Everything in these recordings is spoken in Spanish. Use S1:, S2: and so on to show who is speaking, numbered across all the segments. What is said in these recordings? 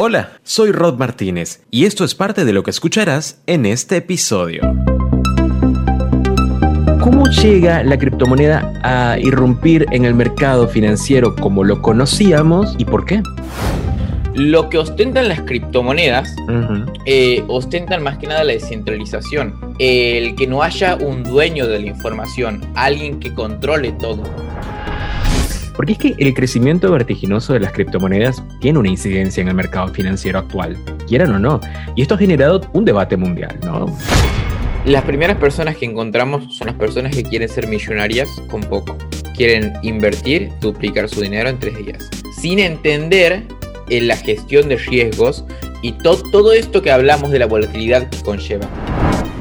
S1: Hola, soy Rod Martínez y esto es parte de lo que escucharás en este episodio. ¿Cómo llega la criptomoneda a irrumpir en el mercado financiero como lo conocíamos y por qué?
S2: Lo que ostentan las criptomonedas eh, ostentan más que nada la descentralización, el que no haya un dueño de la información, alguien que controle todo.
S1: Porque es que el crecimiento vertiginoso de las criptomonedas tiene una incidencia en el mercado financiero actual, quieran o no, y esto ha generado un debate mundial, ¿no?
S2: Las primeras personas que encontramos son las personas que quieren ser millonarias con poco. Quieren invertir, duplicar su dinero entre ellas, sin entender en la gestión de riesgos y todo esto que hablamos de la volatilidad conlleva.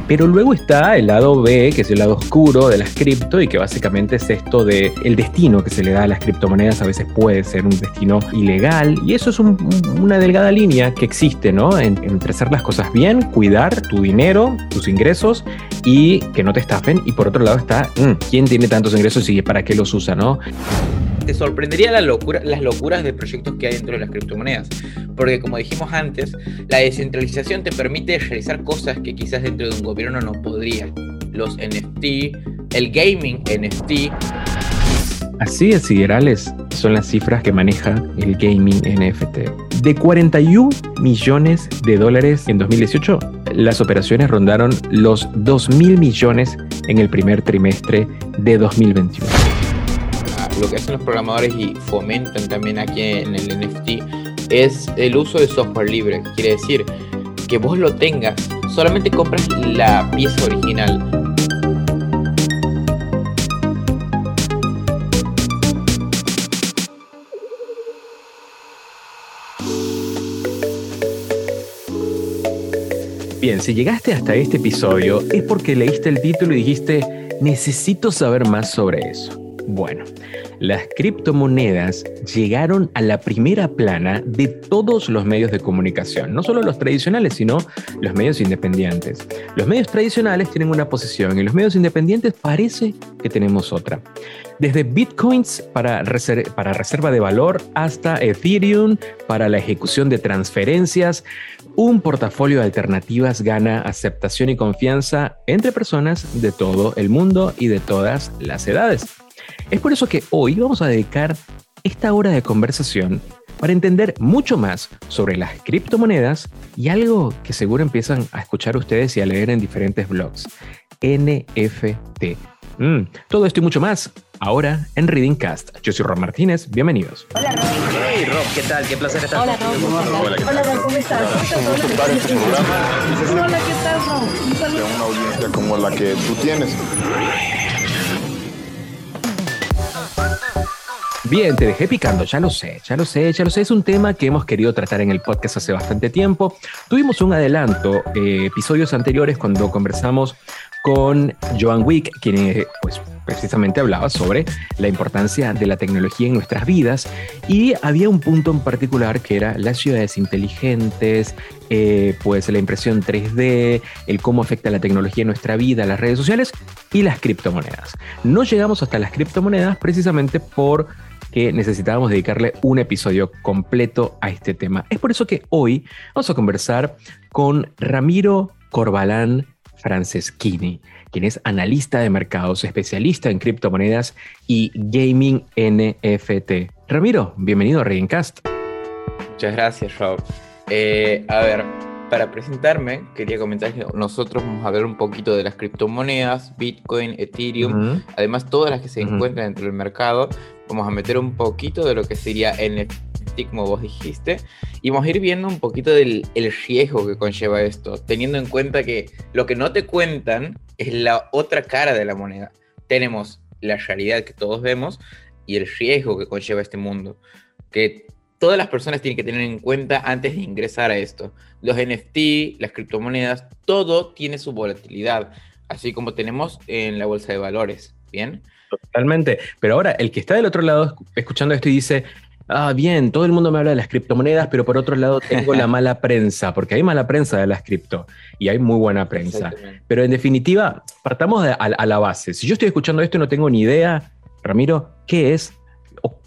S1: Pero luego está el lado B, que es el lado oscuro de las cripto y que básicamente es esto de el destino que se le da a las criptomonedas. A veces puede ser un destino ilegal y eso es una delgada línea que existe, ¿no? entre hacer las cosas bien, cuidar tu dinero, tus ingresos y que no te estafen. Y por otro lado está, mm, ¿quién tiene tantos ingresos y para qué los usa, ¿no?
S2: Te sorprendería la locura, las locuras de proyectos que hay dentro de las criptomonedas. Porque como dijimos antes, la descentralización te permite realizar cosas que quizás dentro de un gobierno no podría. Los NFT, el gaming NFT.
S1: Así de siderales son las cifras que maneja el gaming NFT. De 41 millones de dólares en 2018, las operaciones rondaron los 2 mil millones en el primer trimestre de 2021
S2: lo que hacen los programadores y fomentan también aquí en el NFT es el uso de software libre. Quiere decir que vos lo tengas, solamente compras la pieza original.
S1: Bien, si llegaste hasta este episodio es porque leíste el título y dijiste, necesito saber más sobre eso. Bueno, las criptomonedas llegaron a la primera plana de todos los medios de comunicación, no solo los tradicionales, sino los medios independientes. Los medios tradicionales tienen una posición y los medios independientes parece que tenemos otra. Desde bitcoins para, para reserva de valor hasta Ethereum para la ejecución de transferencias, un portafolio de alternativas gana aceptación y confianza entre personas de todo el mundo y de todas las edades. Es por eso que hoy vamos a dedicar esta hora de conversación para entender mucho más sobre las criptomonedas y algo que seguro empiezan a escuchar ustedes y a leer en diferentes blogs, NFT. Mm, todo esto y mucho más ahora en Reading Cast. Yo soy Rob Martínez, bienvenidos.
S3: Hola Rob.
S2: Hey Rob, ¿qué tal? Qué placer estar
S3: Hola Rob. Hola, Rob, ¿cómo estás? Hola, ¿qué tal Rob?
S4: una audiencia como la que tú tienes.
S1: Bien, te dejé picando, ya lo sé, ya lo sé, ya lo sé. Es un tema que hemos querido tratar en el podcast hace bastante tiempo. Tuvimos un adelanto, eh, episodios anteriores, cuando conversamos con Joan Wick, quien eh, pues, precisamente hablaba sobre la importancia de la tecnología en nuestras vidas y había un punto en particular que era las ciudades inteligentes, eh, pues la impresión 3D, el cómo afecta la tecnología en nuestra vida, las redes sociales y las criptomonedas. No llegamos hasta las criptomonedas precisamente por que necesitábamos dedicarle un episodio completo a este tema. Es por eso que hoy vamos a conversar con Ramiro Corbalán Franceschini, quien es analista de mercados, especialista en criptomonedas y gaming NFT. Ramiro, bienvenido a Reincast.
S2: Muchas gracias, Rob. Eh, a ver, para presentarme, quería comentar que nosotros vamos a hablar un poquito de las criptomonedas, Bitcoin, Ethereum, además todas las que se encuentran dentro del mercado. Vamos a meter un poquito de lo que sería NFT, como vos dijiste, y vamos a ir viendo un poquito del el riesgo que conlleva esto, teniendo en cuenta que lo que no te cuentan es la otra cara de la moneda. Tenemos la realidad que todos vemos y el riesgo que conlleva este mundo, que todas las personas tienen que tener en cuenta antes de ingresar a esto. Los NFT, las criptomonedas, todo tiene su volatilidad, así como tenemos en la bolsa de valores. ¿Bien?
S1: Totalmente. Pero ahora, el que está del otro lado escuchando esto y dice, ah, bien, todo el mundo me habla de las criptomonedas, pero por otro lado tengo la mala prensa, porque hay mala prensa de las cripto y hay muy buena prensa. Pero en definitiva, partamos a, la base. Si yo estoy escuchando esto y no tengo ni idea, Ramiro, ¿qué es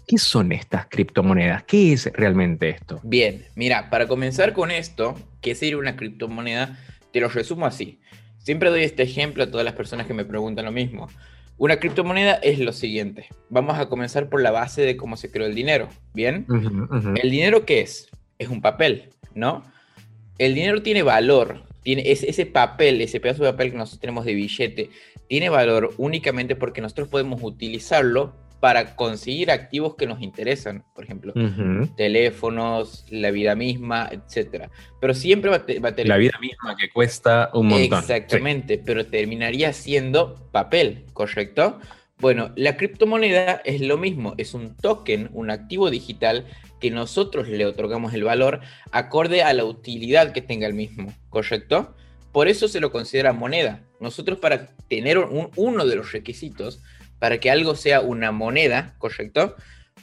S1: ¿Qué son estas criptomonedas? ¿Qué es realmente esto?
S2: Bien, mira, para comenzar con esto, ¿qué sería una criptomoneda? Te lo resumo así. Siempre doy este ejemplo a todas las personas que me preguntan lo mismo. Una criptomoneda es lo siguiente. Vamos a comenzar por la base de cómo se creó el dinero. ¿Bien? ¿El dinero qué es? Es un papel, ¿no? El dinero tiene valor. Tiene ese papel, ese pedazo de papel que nosotros tenemos de billete, tiene valor únicamente porque nosotros podemos utilizarlo para conseguir activos que nos interesan, por ejemplo, teléfonos, la vida misma, etcétera. Pero siempre va, a tener...
S1: La vida misma que cuesta un montón.
S2: Exactamente, pero terminaría siendo papel, ¿correcto? Bueno, la criptomoneda es lo mismo, es un token, un activo digital que nosotros le otorgamos el valor acorde a la utilidad que tenga el mismo, ¿correcto? Por eso se lo considera moneda. Nosotros para tener uno de los requisitos para que algo sea una moneda, ¿correcto?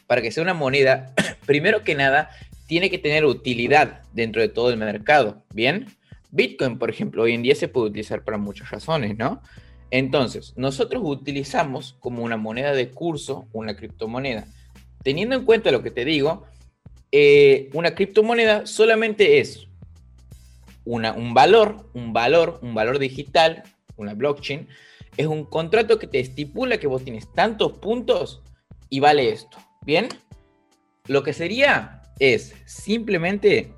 S2: Para que sea una moneda, primero que nada, tiene que tener utilidad dentro de todo el mercado, ¿bien? Bitcoin, por ejemplo, hoy en día se puede utilizar para muchas razones, ¿no? Entonces, nosotros utilizamos como una moneda de curso una criptomoneda. Teniendo en cuenta lo que te digo, eh, una criptomoneda solamente es una, un valor, un valor, un valor digital, una blockchain, es un contrato que te estipula que vos tienes tantos puntos y vale esto. ¿Bien? Lo que sería es simplemente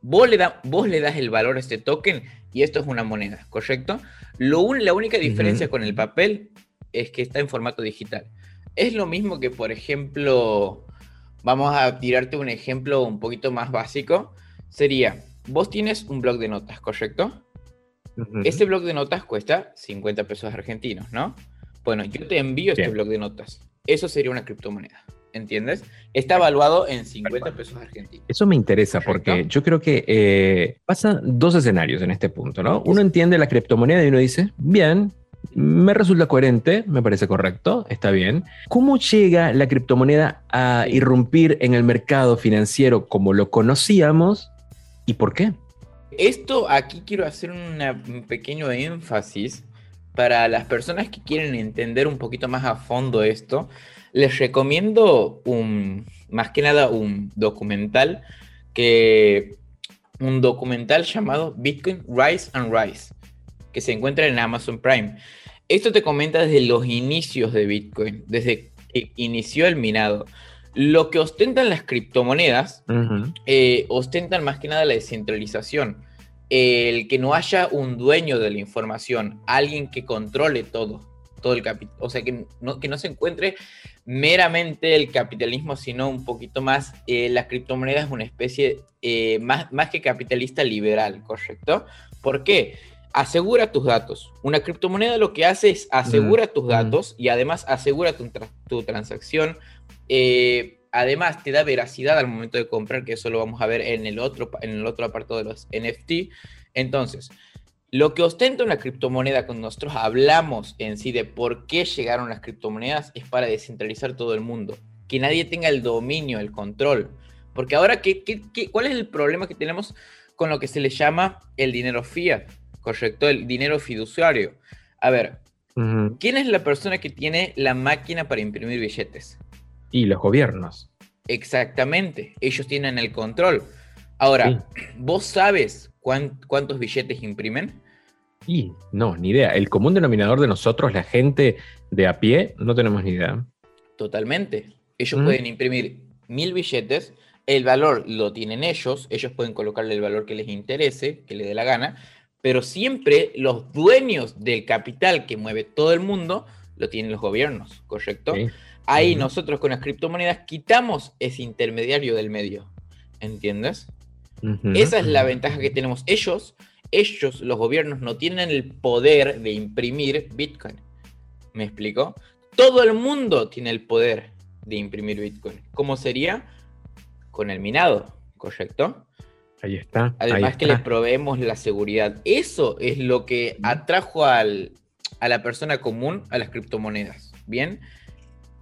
S2: vos le, vos le das el valor a este token y esto es una moneda, ¿correcto? Lo la única diferencia con el papel es que está en formato digital. Es lo mismo que, por ejemplo, vamos a tirarte un ejemplo un poquito más básico. Sería, vos tienes un blog de notas, ¿correcto? Este blog de notas cuesta 50 pesos argentinos, ¿no? Bueno, yo te envío este blog de notas. Eso sería una criptomoneda. ¿Entiendes? Está evaluado en 50 pesos argentinos.
S1: Eso me interesa porque yo creo que eh, pasan dos escenarios en este punto, ¿no? Uno entiende la criptomoneda y uno dice, bien, me resulta coherente, me parece correcto, está bien. ¿Cómo llega la criptomoneda a irrumpir en el mercado financiero como lo conocíamos y por qué?
S2: Esto aquí quiero hacer un pequeño énfasis para las personas que quieren entender un poquito más a fondo esto. Les recomiendo un, más que nada un documental que un documental llamado Bitcoin Rise and Rise que se encuentra en Amazon Prime. Esto te comenta desde los inicios de Bitcoin, desde que inició el minado. Lo que ostentan las criptomonedas, eh, ostentan más que nada la descentralización. El que no haya un dueño de la información, alguien que controle todo, todo el capital. O sea, que no, que no se encuentre meramente el capitalismo, sino un poquito más, eh, la criptomoneda es una especie eh, más, más que capitalista liberal, ¿correcto? ¿Por qué? Asegura tus datos. Una criptomoneda lo que hace es asegura tus datos y además asegura tu, tu transacción. Eh, además, te da veracidad al momento de comprar, que eso lo vamos a ver en el otro, en el otro apartado de los NFT. Entonces, lo que ostenta una criptomoneda cuando nosotros hablamos en sí de por qué llegaron las criptomonedas es para descentralizar todo el mundo. Que nadie tenga el dominio, el control. Porque ahora, ¿qué, cuál es el problema que tenemos con lo que se le llama el dinero fiat? ¿Correcto? El dinero fiduciario. A ver, ¿quién es la persona que tiene la máquina para imprimir billetes?
S1: Y los gobiernos.
S2: Exactamente, ellos tienen el control. Ahora, ¿vos sabes cuántos billetes imprimen?
S1: Y no, ni idea. El común denominador de nosotros, la gente de a pie, no tenemos ni idea.
S2: Totalmente. Ellos pueden imprimir mil billetes, el valor lo tienen ellos, ellos pueden colocarle el valor que les interese, que les dé la gana, pero siempre los dueños del capital que mueve todo el mundo lo tienen los gobiernos, ¿correcto? Ahí nosotros con las criptomonedas quitamos ese intermediario del medio, ¿entiendes? Esa es la ventaja que tenemos. Ellos, ellos, los gobiernos, no tienen el poder de imprimir Bitcoin. ¿Me explico? Todo el mundo tiene el poder de imprimir Bitcoin. ¿Cómo sería? Con el minado, ¿correcto?
S1: Ahí está.
S2: Además que le proveemos la seguridad. Eso es lo que atrajo a la persona común a las criptomonedas. Bien.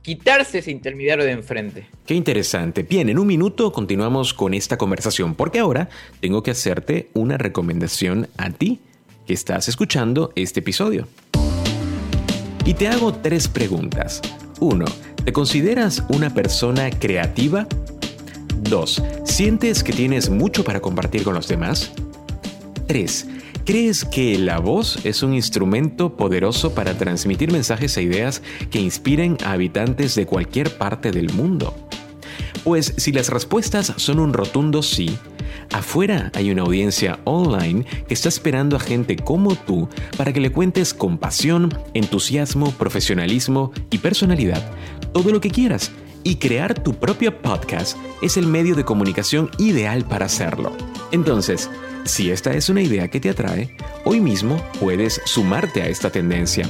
S2: Quitarse ese intermediario de enfrente.
S1: Qué interesante. Bien, en un minuto continuamos con esta conversación porque ahora tengo que hacerte una recomendación a ti que estás escuchando este episodio. Y te hago tres preguntas. Uno, ¿Te consideras una persona creativa? 2. ¿Sientes que tienes mucho para compartir con los demás? 3. ¿Crees que la voz es un instrumento poderoso para transmitir mensajes e ideas que inspiren a habitantes de cualquier parte del mundo? Pues si las respuestas son un rotundo sí, afuera hay una audiencia online que está esperando a gente como tú para que le cuentes con pasión, entusiasmo, profesionalismo y personalidad todo lo que quieras. Y crear tu propio podcast es el medio de comunicación ideal para hacerlo. Entonces, si esta es una idea que te atrae, hoy mismo puedes sumarte a esta tendencia.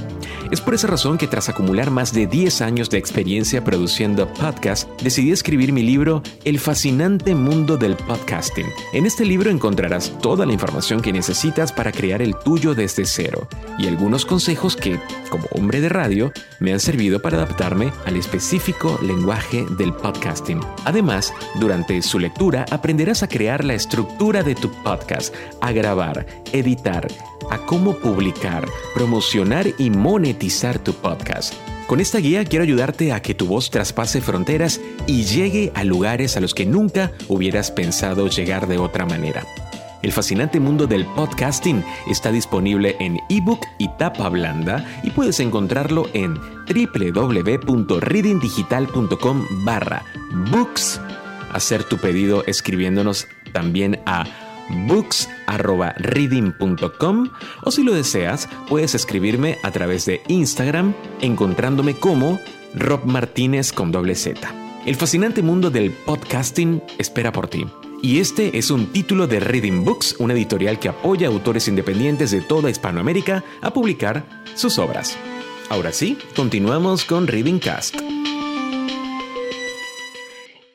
S1: Es por esa razón que tras acumular más de 10 años de experiencia produciendo podcasts, decidí escribir mi libro El fascinante mundo del podcasting. En este libro encontrarás toda la información que necesitas para crear el tuyo desde cero y algunos consejos que, como hombre de radio, me han servido para adaptarme al específico lenguaje del podcasting. Además, durante su lectura aprenderás a crear la estructura de tu podcast, a grabar, editar, a cómo publicar, promocionar y monetizar tu podcast. Con esta guía quiero ayudarte a que tu voz traspase fronteras y llegue a lugares a los que nunca hubieras pensado llegar de otra manera. El fascinante mundo del podcasting está disponible en ebook y tapa blanda y puedes encontrarlo en www.readingdigital.com barra books. Hacer tu pedido escribiéndonos también a books.reading.com o si lo deseas, puedes escribirme a través de Instagram encontrándome como Rob Martínez con doble Z. El fascinante mundo del podcasting espera por ti. Y este es un título de Reading Books, una editorial que apoya a autores independientes de toda Hispanoamérica a publicar sus obras. Ahora sí, continuamos con Reading Cast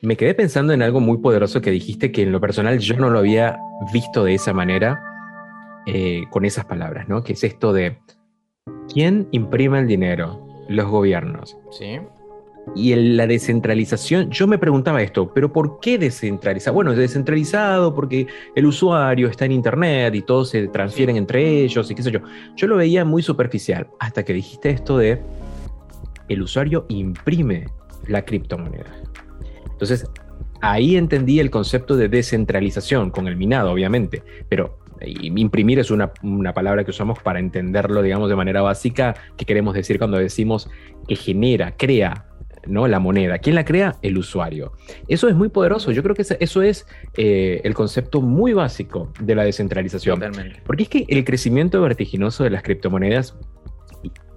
S1: me quedé pensando en algo muy poderoso que dijiste que en lo personal yo no lo había visto de esa manera, eh, con esas palabras, ¿no? Que es esto de quién imprime el dinero, los gobiernos.
S2: Sí.
S1: Y la descentralización, yo me preguntaba esto, pero ¿por qué descentralizado? Bueno, es descentralizado porque el usuario está en Internet y todos se transfieren entre ellos y qué sé yo. Yo lo veía muy superficial hasta que dijiste esto de el usuario imprime la criptomoneda. Entonces, ahí entendí el concepto de descentralización, con el minado, obviamente, pero imprimir es una, palabra que usamos para entenderlo, digamos, de manera básica, que queremos decir cuando decimos que genera, crea, ¿no? La moneda. ¿Quién la crea? El usuario. Eso es muy poderoso. Yo creo que eso es eh, el concepto muy básico de la descentralización.
S2: Totalmente.
S1: Porque es que el crecimiento vertiginoso de las criptomonedas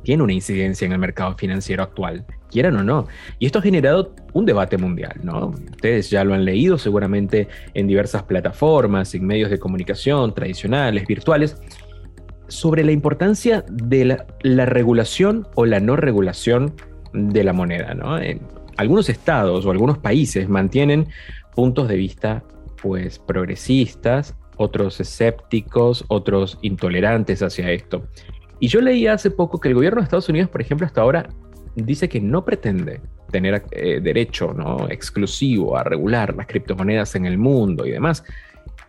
S1: tiene una incidencia en el mercado financiero actual, quieran o no. Y esto ha generado un debate mundial, ¿no? Ustedes ya lo han leído seguramente en diversas plataformas, en medios de comunicación tradicionales, virtuales, sobre la importancia de la, regulación o la no regulación de la moneda, ¿no? algunos estados o algunos países mantienen puntos de vista pues progresistas, otros escépticos, otros intolerantes hacia esto. Y yo leí hace poco que el gobierno de Estados Unidos, por ejemplo, hasta ahora dice que no pretende tener eh, derecho ¿no? exclusivo a regular las criptomonedas en el mundo y demás.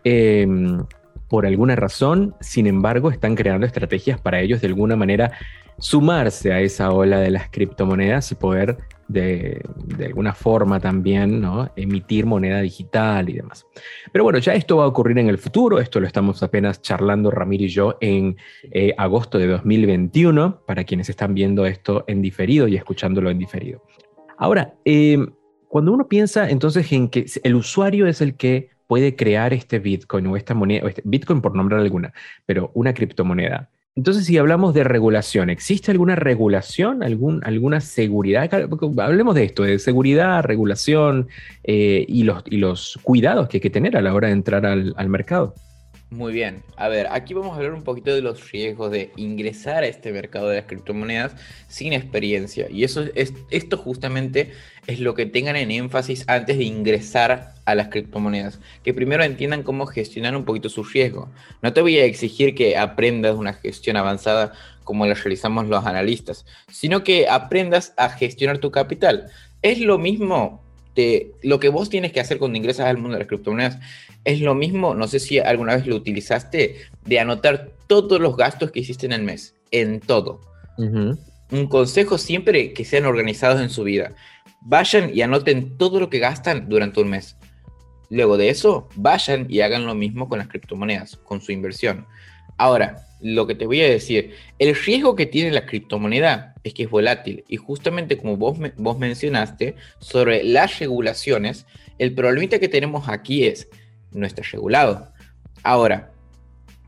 S1: Em, por alguna razón, sin embargo, están creando estrategias para ellos de alguna manera sumarse a esa ola de las criptomonedas y poder de, alguna forma también ¿no? emitir moneda digital y demás. Pero bueno, ya esto va a ocurrir en el futuro, esto lo estamos apenas charlando Ramiro y yo en eh, agosto de 2021, para quienes están viendo esto en diferido y escuchándolo en diferido. Ahora, eh, cuando uno piensa entonces en que el usuario es el que puede crear este Bitcoin o esta moneda, este Bitcoin por nombrar alguna, pero una criptomoneda, entonces, si hablamos de regulación, ¿existe alguna regulación, algún, alguna seguridad? Hablemos de esto, de seguridad, regulación eh, y, los, y los cuidados que hay que tener a la hora de entrar al, al mercado.
S2: Muy bien, a ver, aquí vamos a hablar un poquito de los riesgos de ingresar a este mercado de las criptomonedas sin experiencia. Y eso es, esto justamente es lo que tengan en énfasis antes de ingresar a las criptomonedas. Que primero entiendan cómo gestionar un poquito su riesgo. No te voy a exigir que aprendas una gestión avanzada como la realizamos los analistas, sino que aprendas a gestionar tu capital. Es lo mismo de lo que vos tienes que hacer cuando ingresas al mundo de las criptomonedas es lo mismo, no sé si alguna vez lo utilizaste, de anotar todos los gastos que hiciste en el mes, en todo. Un consejo siempre que sean organizados en su vida. vayan y anoten todo lo que gastan durante un mes. Luego de eso, vayan y hagan lo mismo con las criptomonedas, con su inversión. Ahora, lo que te voy a decir, el riesgo que tiene la criptomoneda es que es volátil y justamente como vos, vos mencionaste sobre las regulaciones, el problemita que tenemos aquí es no está regulado. Ahora,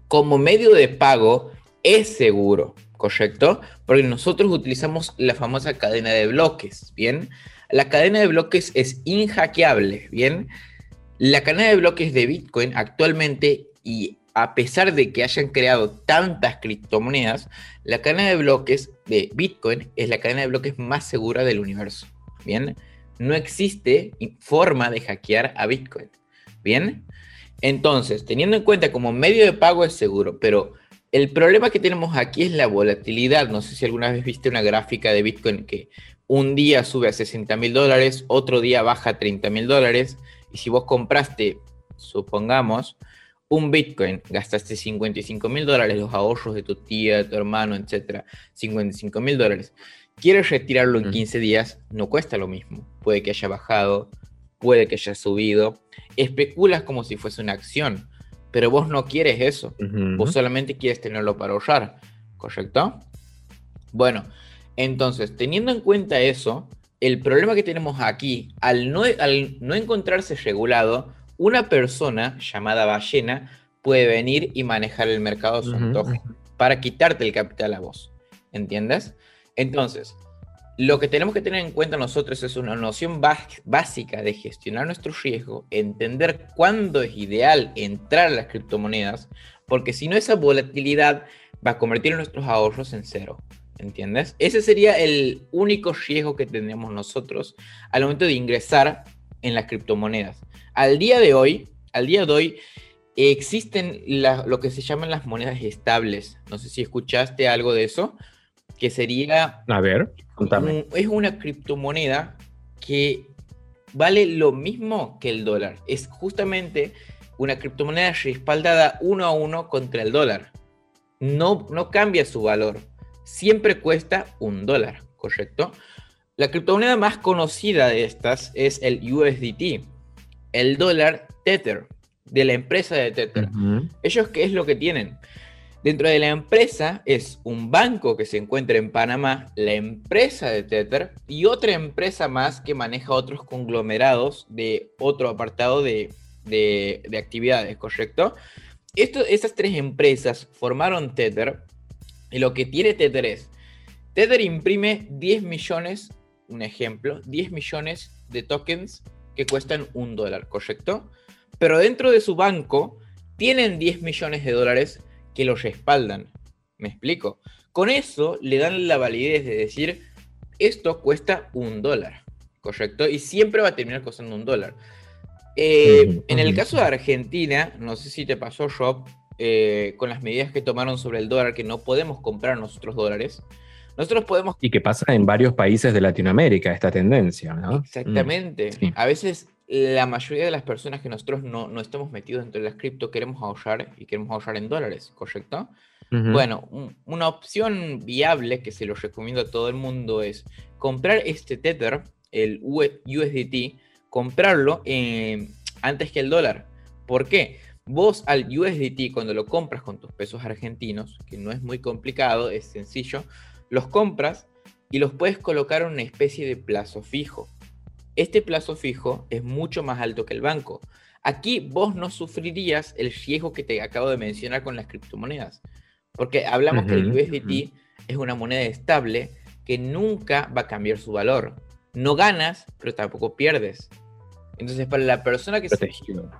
S2: como medio de pago es seguro, ¿correcto? Porque nosotros utilizamos la famosa cadena de bloques, ¿bien? La cadena de bloques es inhackeable, ¿bien? La cadena de bloques de Bitcoin actualmente y a pesar de que hayan creado tantas criptomonedas, la cadena de bloques de Bitcoin es la cadena de bloques más segura del universo. Bien, no existe forma de hackear a Bitcoin. Bien, entonces, teniendo en cuenta como medio de pago es seguro, pero el problema que tenemos aquí es la volatilidad. No sé si alguna vez viste una gráfica de Bitcoin que un día sube a 60 mil dólares, otro día baja a 30 mil dólares, y si vos compraste, supongamos, un Bitcoin, gastaste 55 mil dólares, los ahorros de tu tía, de tu hermano, etcétera, 55 mil dólares. Quieres retirarlo en 15 días, no cuesta lo mismo. Puede que haya bajado, puede que haya subido. Especulas como si fuese una acción, pero vos no quieres eso. Vos solamente quieres tenerlo para ahorrar, ¿correcto? Bueno, entonces, teniendo en cuenta eso, el problema que tenemos aquí, al no, al no encontrarse regulado, una persona llamada ballena puede venir y manejar el mercado a su antojo para quitarte el capital a vos. ¿Entiendes? Entonces, lo que tenemos que tener en cuenta nosotros es una noción básica de gestionar nuestro riesgo, entender cuándo es ideal entrar a las criptomonedas, porque si no esa volatilidad va a convertir nuestros ahorros en cero. ¿Entiendes? Ese sería el único riesgo que tenemos nosotros al momento de ingresar en las criptomonedas. Al día de hoy, al día de hoy, existen lo que se llaman las monedas estables. No sé si escuchaste algo de eso, que sería...
S1: A ver, contame.
S2: es una criptomoneda que vale lo mismo que el dólar. Es justamente una criptomoneda respaldada uno a uno contra el dólar. No, no cambia su valor. Siempre cuesta un dólar, ¿correcto? La criptomoneda más conocida de estas es el USDT, el dólar Tether, de la empresa de Tether. ¿Ellos qué es lo que tienen? Dentro de la empresa es un banco que se encuentra en Panamá, la empresa de Tether y otra empresa más que maneja otros conglomerados de otro apartado de, actividades, ¿correcto? Esto, estas tres empresas formaron Tether y lo que tiene Tether es, Tether imprime 10 millones, un ejemplo, 10 millones de tokens que cuestan un dólar, ¿correcto? Pero dentro de su banco tienen 10 millones de dólares que los respaldan. ¿Me explico? Con eso le dan la validez de decir, esto cuesta un dólar, ¿correcto? Y siempre va a terminar costando un dólar. Eh, en el caso de Argentina, no sé si te pasó, Rob, eh, con las medidas que tomaron sobre el dólar, que no podemos comprar nosotros dólares. Nosotros podemos...
S1: Y que pasa en varios países de Latinoamérica esta tendencia, ¿no?
S2: Exactamente. Mm, a veces la mayoría de las personas que nosotros no, no estamos metidos dentro de las cripto queremos ahorrar y queremos ahorrar en dólares, ¿correcto? Bueno, una opción viable que se lo recomiendo a todo el mundo es comprar este Tether, el USDT, comprarlo eh, antes que el dólar. ¿Por qué? Vos al USDT cuando lo compras con tus pesos argentinos, que no es muy complicado, es sencillo, los compras y los puedes colocar en una especie de plazo fijo. Este plazo fijo es mucho más alto que el banco. Aquí vos no sufrirías el riesgo que te acabo de mencionar con las criptomonedas, porque hablamos que el USDT es una moneda estable que nunca va a cambiar su valor. No ganas, pero tampoco pierdes. Entonces, para la persona que se,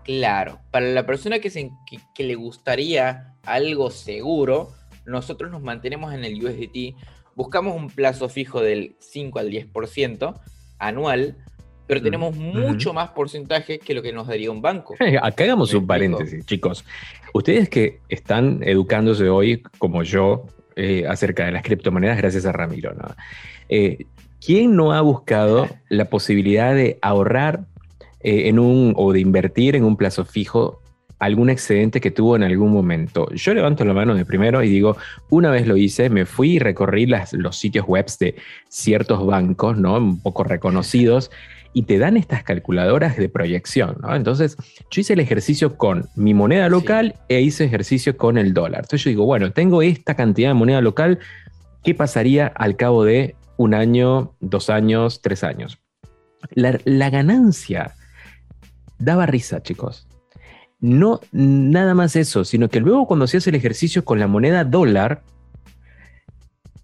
S2: claro, para la persona que, se, que le gustaría algo seguro, nosotros nos mantenemos en el USDT buscamos un plazo fijo del 5 al 10% anual, pero tenemos mucho más porcentaje que lo que nos daría un banco.
S1: Acá hagamos un paréntesis, chicos. Ustedes que están educándose hoy, como yo, eh, acerca de las criptomonedas, gracias a Ramiro, ¿no? Eh, ¿Quién no ha buscado la posibilidad de ahorrar eh, en un o de invertir en un plazo fijo algún excedente que tuvo en algún momento. Yo levanto la mano de primero y digo, una vez lo hice, me fui y recorrí las, los sitios web de ciertos bancos, ¿no? Un poco reconocidos, y te dan estas calculadoras de proyección, ¿no? Entonces, yo hice el ejercicio con mi moneda local e hice ejercicio con el dólar. Entonces yo digo, bueno, tengo esta cantidad de moneda local, ¿qué pasaría al cabo de un año, dos años, tres años? La, la ganancia daba risa, chicos. No nada más eso, sino que luego cuando hacías el ejercicio con la moneda dólar,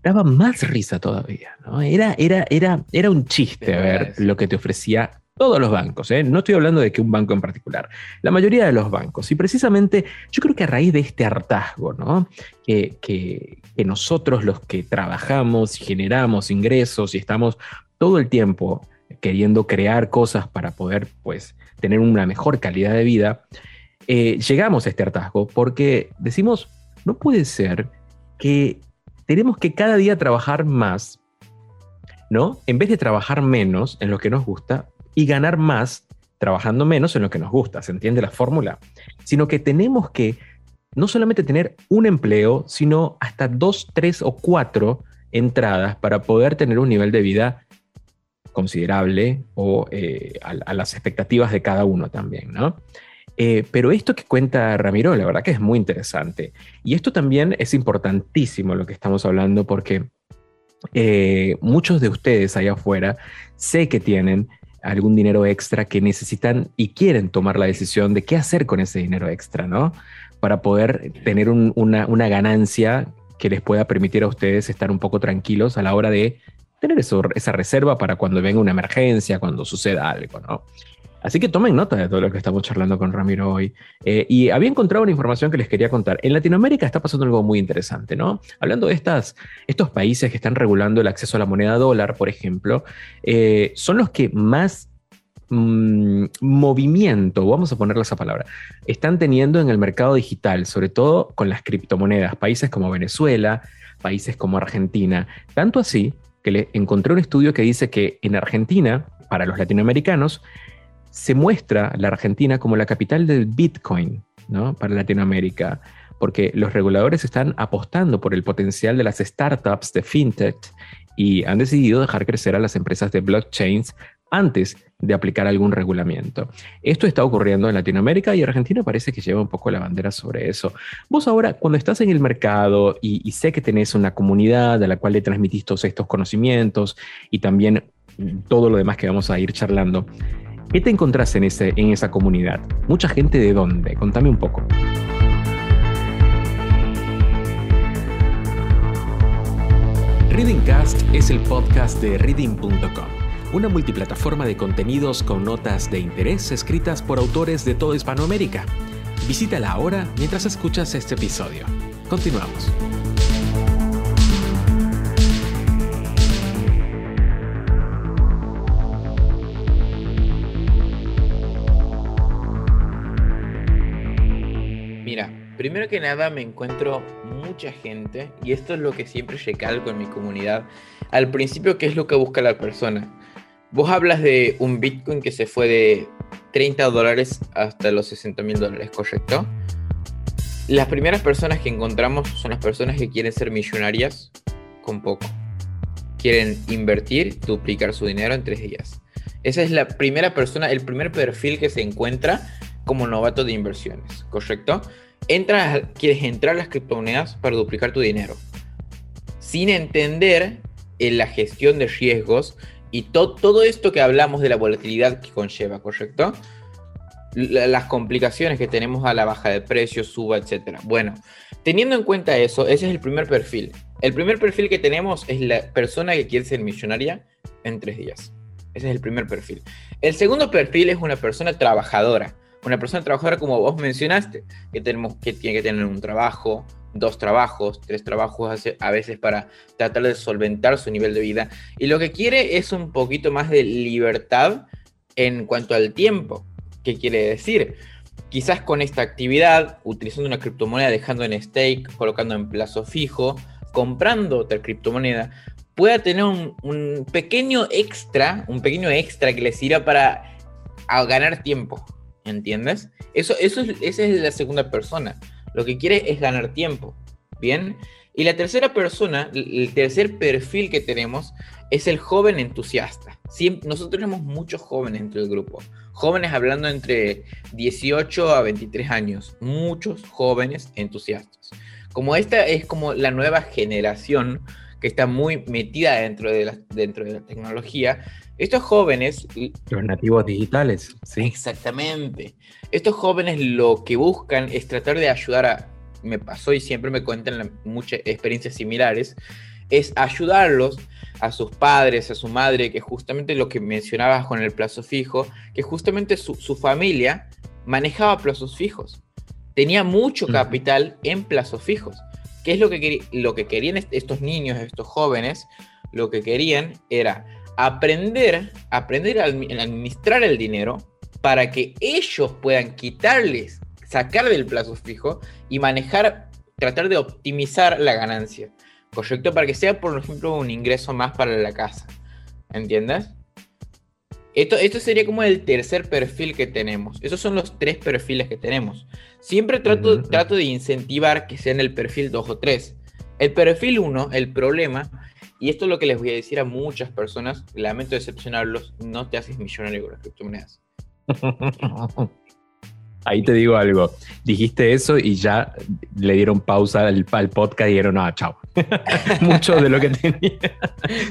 S1: daba más risa todavía. ¿no? Era, era, era, era un chiste ver lo que te ofrecía todos los bancos. ¿eh? No estoy hablando de que un banco en particular, la mayoría de los bancos. Y precisamente yo creo que a raíz de este hartazgo, ¿no? que, que, que nosotros los que trabajamos y generamos ingresos y estamos todo el tiempo queriendo crear cosas para poder pues, tener una mejor calidad de vida, eh, llegamos a este hartazgo porque decimos, no puede ser que tenemos que cada día trabajar más, ¿no? En vez de trabajar menos en lo que nos gusta y ganar más trabajando menos en lo que nos gusta, ¿se entiende la fórmula? Sino que tenemos que no solamente tener un empleo, sino hasta dos, tres o cuatro entradas para poder tener un nivel de vida considerable o eh, a, a, las expectativas de cada uno también, ¿no? Eh, pero esto que cuenta Ramiro, la verdad que es muy interesante. Y esto también es importantísimo lo que estamos hablando porque eh, muchos de ustedes allá afuera sé que tienen algún dinero extra que necesitan y quieren tomar la decisión de qué hacer con ese dinero extra, ¿no? Para poder tener una, ganancia que les pueda permitir a ustedes estar un poco tranquilos a la hora de tener esa reserva para cuando venga una emergencia, cuando suceda algo, ¿no? Así que tomen nota de todo lo que estamos charlando con Ramiro hoy. Eh, y había encontrado una información que les quería contar. En Latinoamérica está pasando algo muy interesante, ¿no? Hablando de estas, estos países que están regulando el acceso a la moneda dólar, por ejemplo, eh, son los que más mmm, movimiento, vamos a ponerle esa palabra, están teniendo en el mercado digital, sobre todo con las criptomonedas. Países como Venezuela, países como Argentina. Tanto así que le encontré un estudio que dice que en Argentina, para los latinoamericanos, se muestra la Argentina como la capital del Bitcoin ¿no? para Latinoamérica, porque los reguladores están apostando por el potencial de las startups de fintech y han decidido dejar crecer a las empresas de blockchains antes de aplicar algún regulamiento. Esto está ocurriendo en Latinoamérica y Argentina parece que lleva un poco la bandera sobre eso. Vos ahora, cuando estás en el mercado y, sé que tenés una comunidad a la cual le transmitís estos conocimientos y también todo lo demás que vamos a ir charlando, ¿Qué te encontrás en, ese, en esa comunidad? ¿Mucha gente de dónde? Contame un poco. Readingcast es el podcast de reading.com, una multiplataforma de contenidos con notas de interés escritas por autores de toda Hispanoamérica. Visítala ahora mientras escuchas este episodio. Continuamos.
S2: Primero que nada me encuentro mucha gente, y esto es lo que siempre recalco en mi comunidad, al principio, ¿qué es lo que busca la persona? Vos hablas de un Bitcoin que se fue de 30 dólares hasta los 60 mil dólares, ¿correcto? Las primeras personas que encontramos son las personas que quieren ser millonarias con poco. Quieren invertir, duplicar su dinero en tres días. Esa es la primera persona, el primer perfil que se encuentra como novato de inversiones, ¿correcto? Entras, quieres entrar a las criptomonedas para duplicar tu dinero, sin entender en la gestión de riesgos y todo esto que hablamos de la volatilidad que conlleva, ¿correcto? las complicaciones que tenemos a la baja de precios, suba, etc. Bueno, teniendo en cuenta eso, ese es el primer perfil. El primer perfil que tenemos es la persona que quiere ser millonaria en tres días. Ese es el primer perfil. El segundo perfil es una persona trabajadora una persona trabajadora como vos mencionaste, que, tenemos, que tiene que tener un trabajo, dos trabajos, tres trabajos a veces para tratar de solventar su nivel de vida. Y lo que quiere es un poquito más de libertad en cuanto al tiempo. ¿Qué quiere decir? Quizás con esta actividad, utilizando una criptomoneda, dejando en stake, colocando en plazo fijo, comprando otra criptomoneda, pueda tener un, un pequeño extra, un pequeño extra que le sirva para ganar tiempo ¿Entiendes? Eso, eso es, es la segunda persona. Lo que quiere es ganar tiempo. ¿Bien? Y la tercera persona, el tercer perfil que tenemos es el joven entusiasta. nosotros tenemos muchos jóvenes entre el grupo. Jóvenes hablando entre 18 a 23 años. Muchos jóvenes entusiastas. Como esta es como la nueva generación que está muy metida dentro de la, dentro de la tecnología, estos jóvenes...
S1: Los nativos digitales, sí.
S2: Exactamente. Estos jóvenes lo que buscan es tratar de ayudar a... Me pasó y siempre me cuentan muchas experiencias similares, es ayudarlos a sus padres, a su madre, que justamente lo que mencionabas con el plazo fijo, que justamente su, familia manejaba plazos fijos. Tenía mucho capital en plazos fijos. ¿Qué es lo que, lo que querían estos niños, estos jóvenes? Lo que querían era aprender, aprender a administrar el dinero para que ellos puedan quitarles, sacar del plazo fijo y manejar, tratar de optimizar la ganancia. ¿correcto? Para que sea, por ejemplo, un ingreso más para la casa. ¿Entiendes? Esto, esto sería como el tercer perfil que tenemos. Esos son los tres perfiles que tenemos. Siempre trato, trato de incentivar que sean el perfil 2 o 3. El perfil 1, el problema, y esto es lo que les voy a decir a muchas personas, lamento decepcionarlos, no te haces millonario con las criptomonedas.
S1: Ahí te digo algo. Dijiste eso y ya le dieron pausa al, podcast y dijeron, no, chao. Mucho de lo que tenía.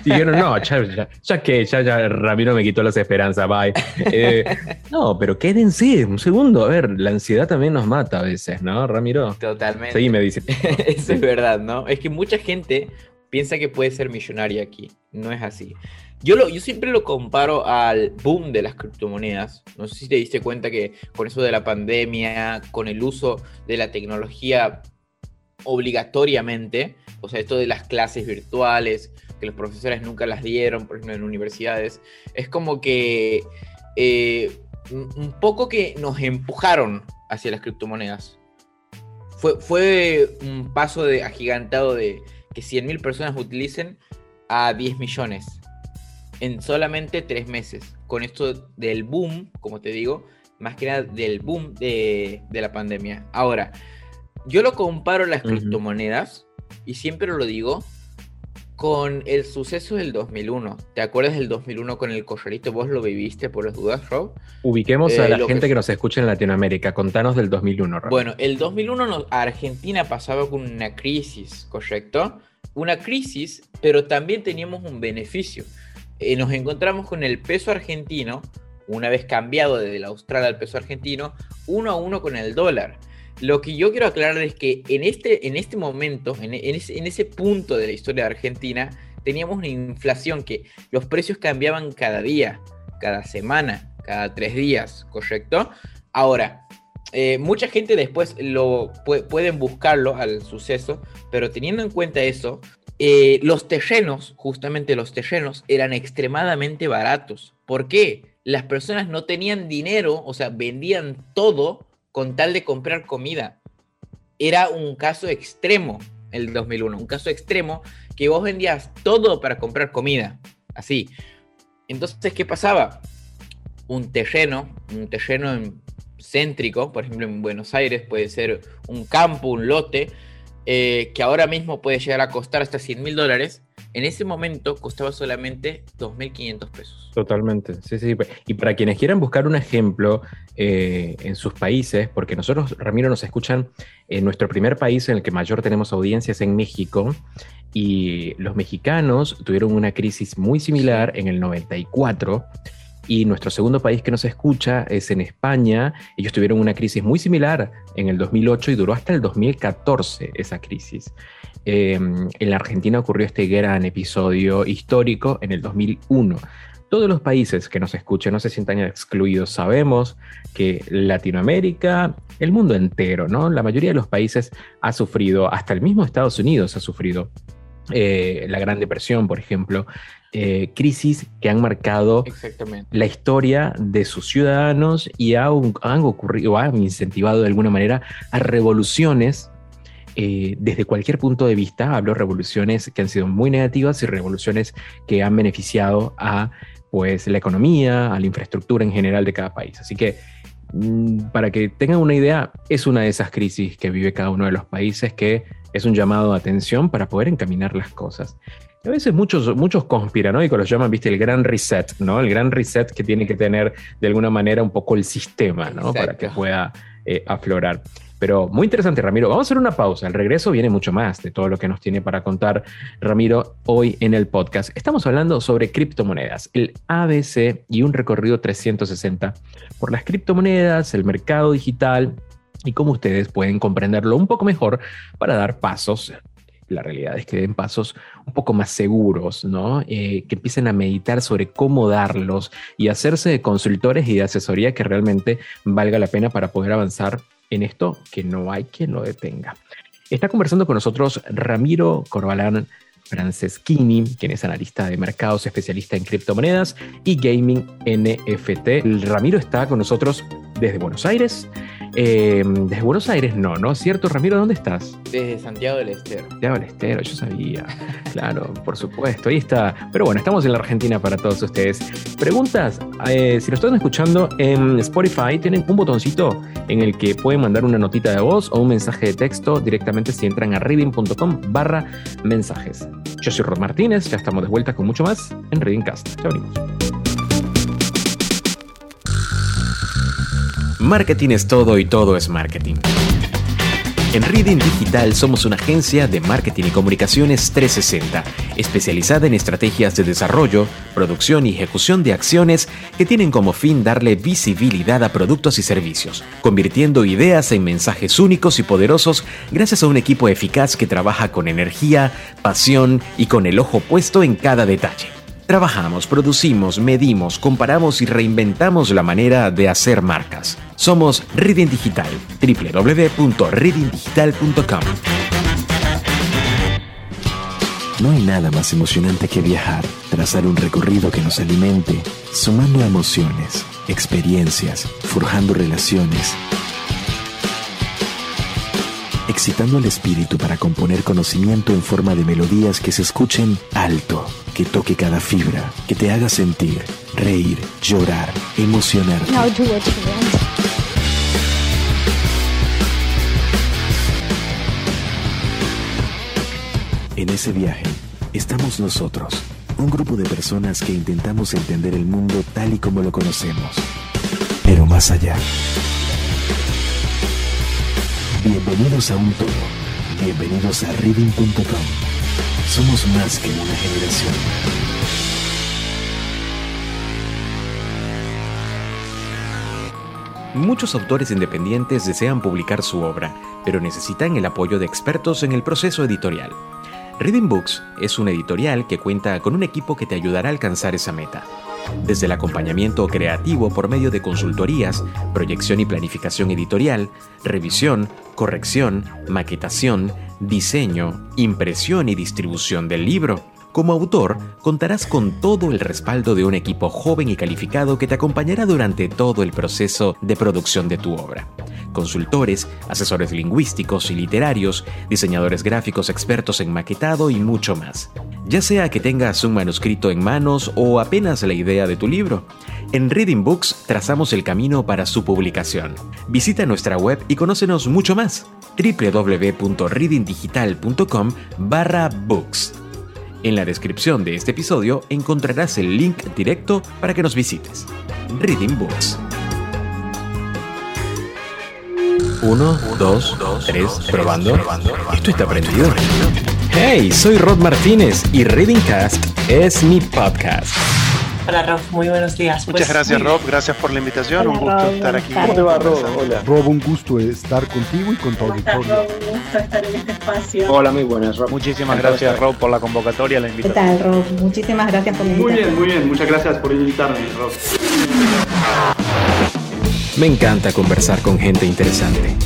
S1: dijeron, no, ya, ya, que, ya, ya Ramiro me quitó las esperanzas, bye. Eh, no, pero quédense un segundo. A ver, la ansiedad también nos mata a veces, ¿no, Ramiro?
S2: Totalmente.
S1: Sí, me dice.
S2: eso es verdad, ¿no? Es que mucha gente piensa que puede ser millonaria aquí. No es así. Yo, lo, yo siempre lo comparo al boom de las criptomonedas. No sé si te diste cuenta que con eso de la pandemia, con el uso de la tecnología obligatoriamente, o sea, esto de las clases virtuales, que los profesores nunca las dieron, por ejemplo, en universidades, es como que eh, un poco que nos empujaron hacia las criptomonedas. Fue, fue un paso de agigantado de que 100.000 personas utilicen a 10 millones en solamente tres meses. Con esto del boom, como te digo, más que nada del boom de, la pandemia. Ahora, yo lo comparo las criptomonedas y siempre lo digo con el suceso del 2001. ¿Te acuerdas del 2001 con el collarito? ¿Vos lo viviste por las dudas, Rob?
S1: Ubiquemos a eh, la gente que... nos escucha en Latinoamérica. Contanos del 2001, Rob.
S2: Bueno, el 2001 Argentina pasaba con una crisis, ¿correcto? Una crisis, pero también teníamos un beneficio. Eh, nos encontramos con el peso argentino, una vez cambiado desde el austral al peso argentino, uno a uno con el dólar. Lo que yo quiero aclarar es que en este, en este momento, en, ese, punto de la historia de Argentina, teníamos una inflación que los precios cambiaban cada día, cada semana, cada tres días, ¿correcto? Ahora, eh, mucha gente después lo pueden buscarlo al suceso, pero teniendo en cuenta eso, eh, los terrenos, justamente los terrenos, eran extremadamente baratos. ¿Por qué? Las personas no tenían dinero, o sea, vendían todo con tal de comprar comida. Era un caso extremo el 2001, un caso extremo que vos vendías todo para comprar comida, así. Entonces, ¿qué pasaba? Un terreno, un terreno céntrico, por ejemplo en Buenos Aires puede ser un campo, un lote, eh, que ahora mismo puede llegar a costar hasta 100 mil dólares, en ese momento costaba solamente 2.500 pesos.
S1: Totalmente, sí, sí. Y para quienes quieran buscar un ejemplo eh, en sus países, porque nosotros, Ramiro, nos escuchan en nuestro primer país en el que mayor tenemos audiencias en México, y los mexicanos tuvieron una crisis muy similar en el 94 y nuestro segundo país que nos escucha es en España. Ellos tuvieron una crisis muy similar en el 2008 y duró hasta el 2014 esa crisis. Em, en la Argentina ocurrió este gran episodio histórico en el 2001. Todos los países que nos escuchen no se sientan excluidos. Sabemos que Latinoamérica, el mundo entero, ¿no? La mayoría de los países ha sufrido, hasta el mismo Estados Unidos ha sufrido eh, la Gran Depresión, por ejemplo, eh, crisis que han marcado la historia de sus ciudadanos y han, ocurrido, han incentivado de alguna manera a revoluciones eh, desde cualquier punto de vista. Hablo de revoluciones que han sido muy negativas y revoluciones que han beneficiado a pues, la economía, a la infraestructura en general de cada país. Así que mm, para que tengan una idea, es una de esas crisis que vive cada uno de los países que es un llamado de atención para poder encaminar las cosas. A veces muchos, muchos conspiranoicos los llaman, viste, el gran reset, ¿no? El gran reset que tiene que tener de alguna manera un poco el sistema, ¿no? Para que pueda eh, aflorar. Pero muy interesante, Ramiro. Vamos a hacer una pausa. Al regreso viene mucho más de todo lo que nos tiene para contar Ramiro hoy en el podcast. Estamos hablando sobre criptomonedas, el ABC y un recorrido 360 por las criptomonedas, el mercado digital y cómo ustedes pueden comprenderlo un poco mejor para dar pasos la realidad es que den pasos un poco más seguros, ¿no? Eh, que empiecen a meditar sobre cómo darlos y hacerse de consultores y de asesoría que realmente valga la pena para poder avanzar en esto que no hay quien lo detenga. Está conversando con nosotros Ramiro Corbalán Franceschini, quien es analista de mercados, especialista en criptomonedas y gaming NFT. Ramiro está con nosotros desde Buenos Aires. Eh, desde Buenos Aires no, ¿no? ¿Cierto, Ramiro? ¿Dónde estás?
S2: Desde Santiago del Estero.
S1: Santiago del Estero, yo sabía. claro, por supuesto, ahí está. Pero bueno, estamos en la Argentina para todos ustedes. Preguntas, eh, si lo están escuchando en Spotify, tienen un botoncito en el que pueden mandar una notita de voz o un mensaje de texto directamente si entran a reading.com barra mensajes. Yo soy Rod Martínez, ya estamos de vuelta con mucho más en Readingcast. Ya venimos. Marketing es todo y todo es marketing. En Reading Digital somos una agencia de marketing y comunicaciones 360, especializada en estrategias de desarrollo, producción y ejecución de acciones que tienen como fin darle visibilidad a productos y servicios, convirtiendo ideas en mensajes únicos y poderosos gracias a un equipo eficaz que trabaja con energía, pasión y con el ojo puesto en cada detalle. Trabajamos, producimos, medimos, comparamos y reinventamos la manera de hacer marcas. Somos Reading Digital, www.readingdigital.com.
S5: No hay nada más emocionante que viajar, trazar un recorrido que nos alimente, sumando emociones, experiencias, forjando relaciones excitando el espíritu para componer conocimiento en forma de melodías que se escuchen alto, que toque cada fibra, que te haga sentir, reír, llorar, emocionar. En ese viaje estamos nosotros, un grupo de personas que intentamos entender el mundo tal y como lo conocemos, pero más allá. Bienvenidos a un todo. Bienvenidos a reading.com. Somos más que una generación.
S1: Muchos autores independientes desean publicar su obra, pero necesitan el apoyo de expertos en el proceso editorial. Reading Books es una editorial que cuenta con un equipo que te ayudará a alcanzar esa meta. Desde el acompañamiento creativo por medio de consultorías, proyección y planificación editorial, revisión, corrección, maquetación, diseño, impresión y distribución del libro. Como autor, contarás con todo el respaldo de un equipo joven y calificado que te acompañará durante todo el proceso de producción de tu obra consultores, asesores lingüísticos y literarios, diseñadores gráficos expertos en maquetado y mucho más. Ya sea que tengas un manuscrito en manos o apenas la idea de tu libro, en Reading Books trazamos el camino para su publicación. Visita nuestra web y conócenos mucho más www.readingdigital.com barra books. En la descripción de este episodio encontrarás el link directo para que nos visites. Reading Books. Uno, dos, tres, probando. Esto está prendido. Hey, soy Rod Martínez y Readingcast es mi podcast.
S3: Hola Rob, muy buenos días.
S6: Muchas
S3: Pues,
S6: gracias Rob, gracias por la invitación,
S3: Hola,
S6: un gusto
S3: Rob,
S6: estar aquí.
S4: ¿Cómo te va, Rob? Hola.
S7: Rob, un gusto estar contigo y con tu
S3: ¿Cómo estás,
S7: auditorio.
S3: Rob? Un gusto estar en este espacio.
S8: Hola, muy buenas, Rob.
S6: Muchísimas gracias Rob por la convocatoria, la
S9: ¿Qué
S6: invitación.
S9: tal, Rob? Muchísimas gracias por la
S8: Muy
S9: invitación.
S8: bien, muy bien. Muchas gracias por invitarme, Rob.
S1: Me encanta conversar con gente interesante.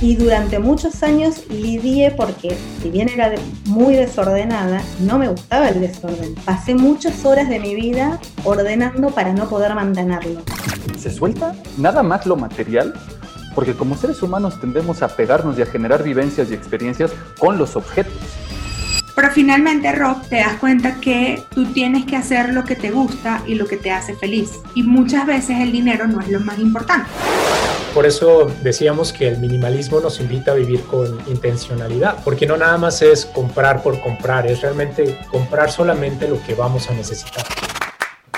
S9: Y durante muchos años lidié porque, si bien era muy desordenada, no me gustaba el desorden. Pasé muchas horas de mi vida ordenando para no poder mantenerlo.
S10: se suelta nada más lo material, porque como seres humanos tendemos a pegarnos y a generar vivencias y experiencias con los objetos.
S11: Pero finalmente, Rob, te das cuenta que tú tienes que hacer lo que te gusta y lo que te hace feliz. Y muchas veces el dinero no es lo más importante.
S12: Por eso decíamos que el minimalismo nos invita a vivir con intencionalidad, porque no nada más es comprar por comprar, es realmente comprar solamente lo que vamos a necesitar.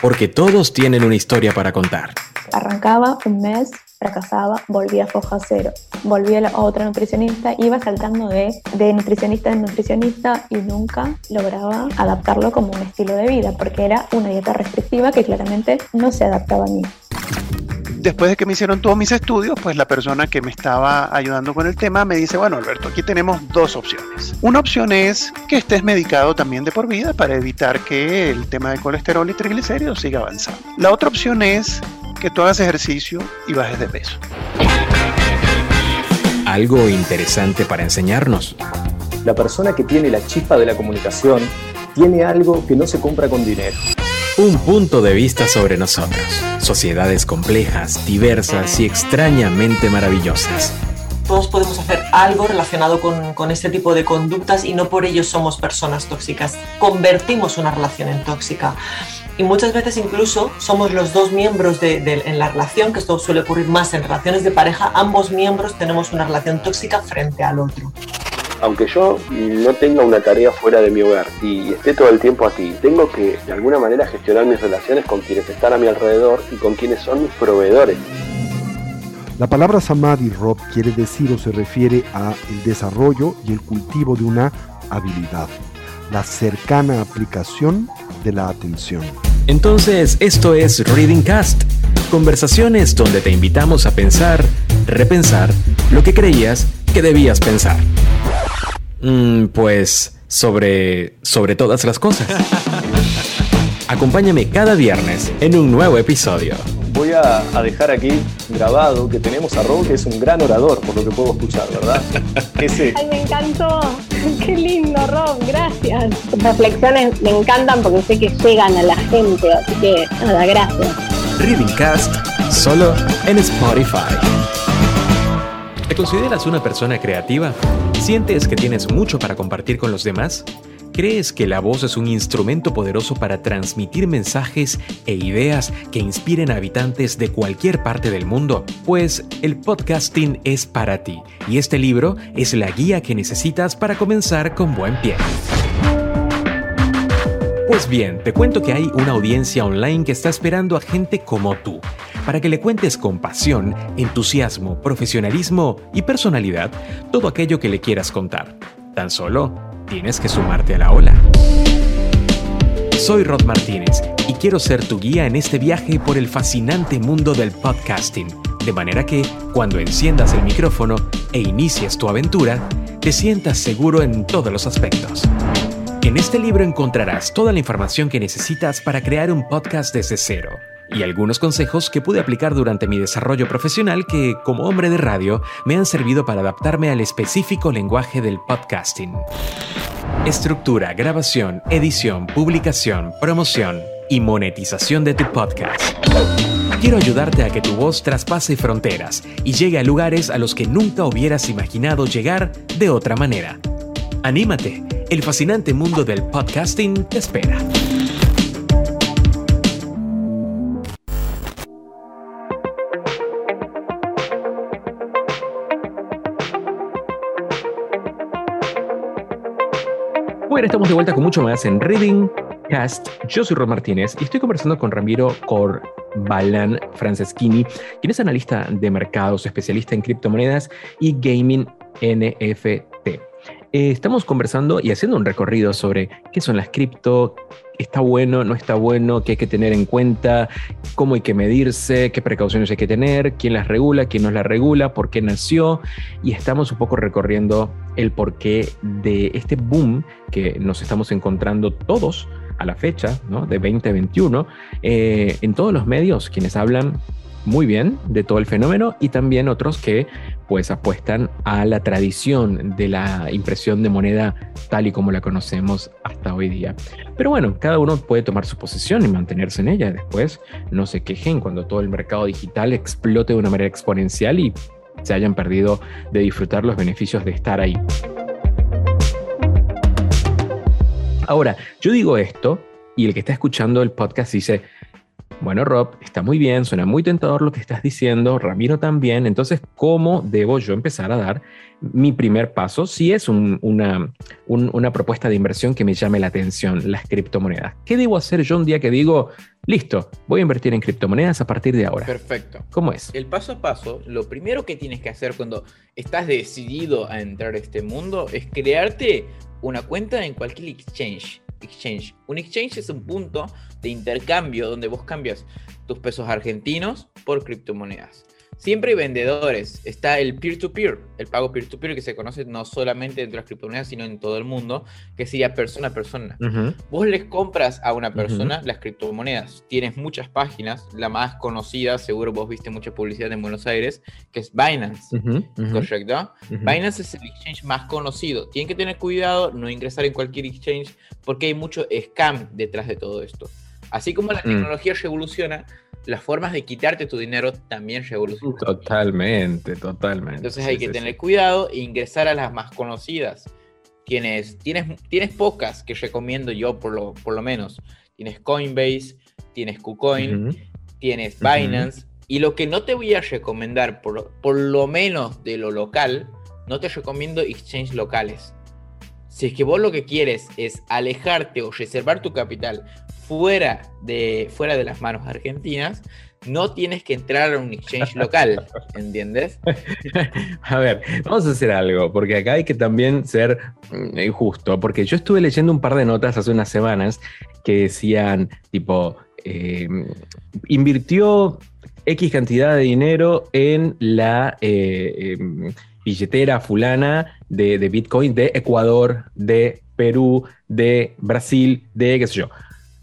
S1: Porque todos tienen una historia para contar.
S13: Arrancaba un mes, fracasaba, volvía a foja cero, volvía a otra nutricionista, iba saltando de, de nutricionista en nutricionista y nunca lograba adaptarlo como un estilo de vida, porque era una dieta restrictiva que claramente no se adaptaba a mí
S6: después de que me hicieron todos mis estudios, pues la persona que me estaba ayudando con el tema me dice, bueno Alberto, aquí tenemos dos opciones. Una opción es que estés medicado también de por vida para evitar que el tema de colesterol y triglicéridos siga avanzando. La otra opción es que tú hagas ejercicio y bajes de peso.
S1: Algo interesante para enseñarnos.
S10: La persona que tiene la chispa de la comunicación tiene algo que no se compra con dinero.
S1: Un punto de vista sobre nosotros. Sociedades complejas, diversas y extrañamente maravillosas.
S3: Todos podemos hacer algo relacionado con, este tipo de conductas y no por ello somos personas tóxicas. Convertimos una relación en tóxica. Y muchas veces incluso somos los dos miembros de, en la relación, que esto suele ocurrir más en relaciones de pareja, ambos miembros tenemos una relación tóxica frente al otro
S14: aunque yo no tenga una tarea fuera de mi hogar y esté todo el tiempo aquí, tengo que de alguna manera gestionar mis relaciones con quienes están a mi alrededor y con quienes son mis proveedores.
S7: La palabra samadhi, Rob, quiere decir o se refiere a el desarrollo y el cultivo de una habilidad, la cercana aplicación de la atención.
S1: Entonces, esto es Reading Cast, conversaciones donde te invitamos a pensar, repensar lo que creías que debías pensar. Mm, pues sobre, sobre todas las cosas. Acompáñame cada viernes en un nuevo episodio.
S10: Voy a, dejar aquí grabado que tenemos a Rob, que es un gran orador, por lo que puedo escuchar, ¿verdad?
S13: Ay, me encantó. Qué lindo, Rob, gracias. Tus reflexiones me encantan porque sé que llegan a la gente, así que nada, gracias.
S1: Reading Cast, solo en Spotify. ¿Te consideras una persona creativa? ¿Sientes que tienes mucho para compartir con los demás? ¿Crees que la voz es un instrumento poderoso para transmitir mensajes e ideas que inspiren a habitantes de cualquier parte del mundo? Pues el podcasting es para ti y este libro es la guía que necesitas para comenzar con buen pie. Pues bien, te cuento que hay una audiencia online que está esperando a gente como tú para que le cuentes con pasión, entusiasmo, profesionalismo y personalidad todo aquello que le quieras contar. Tan solo tienes que sumarte a la ola. Soy Rod Martínez y quiero ser tu guía en este viaje por el fascinante mundo del podcasting, de manera que cuando enciendas el micrófono e inicies tu aventura, te sientas seguro en todos los aspectos. En este libro encontrarás toda la información que necesitas para crear un podcast desde cero y algunos consejos que pude aplicar durante mi desarrollo profesional que, como hombre de radio, me han servido para adaptarme al específico lenguaje del podcasting. Estructura, grabación, edición, publicación, promoción y monetización de tu podcast. Quiero ayudarte a que tu voz traspase fronteras y llegue a lugares a los que nunca hubieras imaginado llegar de otra manera. Anímate, el fascinante mundo del podcasting te espera. Bueno, estamos de vuelta con mucho más en Reading Cast. Yo soy Rod Martínez y estoy conversando con Ramiro Corbalán Franceschini, quien es analista de mercados, especialista en criptomonedas y gaming NFT. Eh, estamos conversando y haciendo un recorrido sobre qué son las cripto, está bueno, no está bueno, qué hay que tener en cuenta, cómo hay que medirse, qué precauciones hay que tener, quién las regula, quién no las regula, por qué nació. Y estamos un poco recorriendo el porqué de este boom que nos estamos encontrando todos a la fecha, ¿no? De 2021, eh, en todos los medios, quienes hablan muy bien de todo el fenómeno y también otros que pues apuestan a la tradición de la impresión de moneda tal y como la conocemos hasta hoy día. Pero bueno, cada uno puede tomar su posición y mantenerse en ella. Después no se quejen cuando todo el mercado digital explote de una manera exponencial y se hayan perdido de disfrutar los beneficios de estar ahí. Ahora, yo digo esto y el que está escuchando el podcast dice, bueno, Rob, está muy bien, suena muy tentador lo que estás diciendo, Ramiro también, entonces, ¿cómo debo yo empezar a dar mi primer paso si es una, una propuesta de inversión que me llame la atención, las criptomonedas? ¿Qué debo hacer yo un día que digo, listo, voy a invertir en criptomonedas a partir de ahora?
S2: Perfecto.
S1: ¿Cómo es?
S2: El paso a paso, lo primero que tienes que hacer cuando estás decidido a entrar a este mundo es crearte una cuenta en cualquier exchange exchange. Un exchange es un punto de intercambio donde vos cambias tus pesos argentinos por criptomonedas. Siempre hay vendedores. Está el peer-to-peer, el pago peer-to-peer que se conoce no solamente dentro de las criptomonedas, sino en todo el mundo, que sería persona a persona. Vos les compras a una persona las criptomonedas. Tienes muchas páginas. La más conocida, seguro vos viste mucha publicidad en Buenos Aires, que es Binance. ¿Correcto? Binance es el exchange más conocido. Tienen que tener cuidado, no ingresar en cualquier exchange, porque hay mucho scam detrás de todo esto. Así como la mm. tecnología revoluciona, las formas de quitarte tu dinero también revolucionan.
S1: Totalmente, totalmente.
S2: Entonces hay que tener cuidado e ingresar a las más conocidas. Tienes, tienes, tienes pocas que recomiendo yo por lo, por lo menos. Tienes Coinbase, tienes KuCoin, tienes Binance. Y lo que no te voy a recomendar, por, por lo menos de lo local, no te recomiendo exchanges locales. Si es que vos lo que quieres es alejarte o reservar tu capital fuera de, fuera de las manos argentinas, no tienes que entrar a un exchange local, ¿entiendes?
S1: A ver, vamos a hacer algo, porque acá hay que también ser mm, justo, porque yo estuve leyendo un par de notas hace unas semanas que decían, tipo, em, invirtió X cantidad de dinero en la eh, em, billetera fulana de, de Bitcoin de Ecuador, de Perú, de Brasil, de qué sé yo.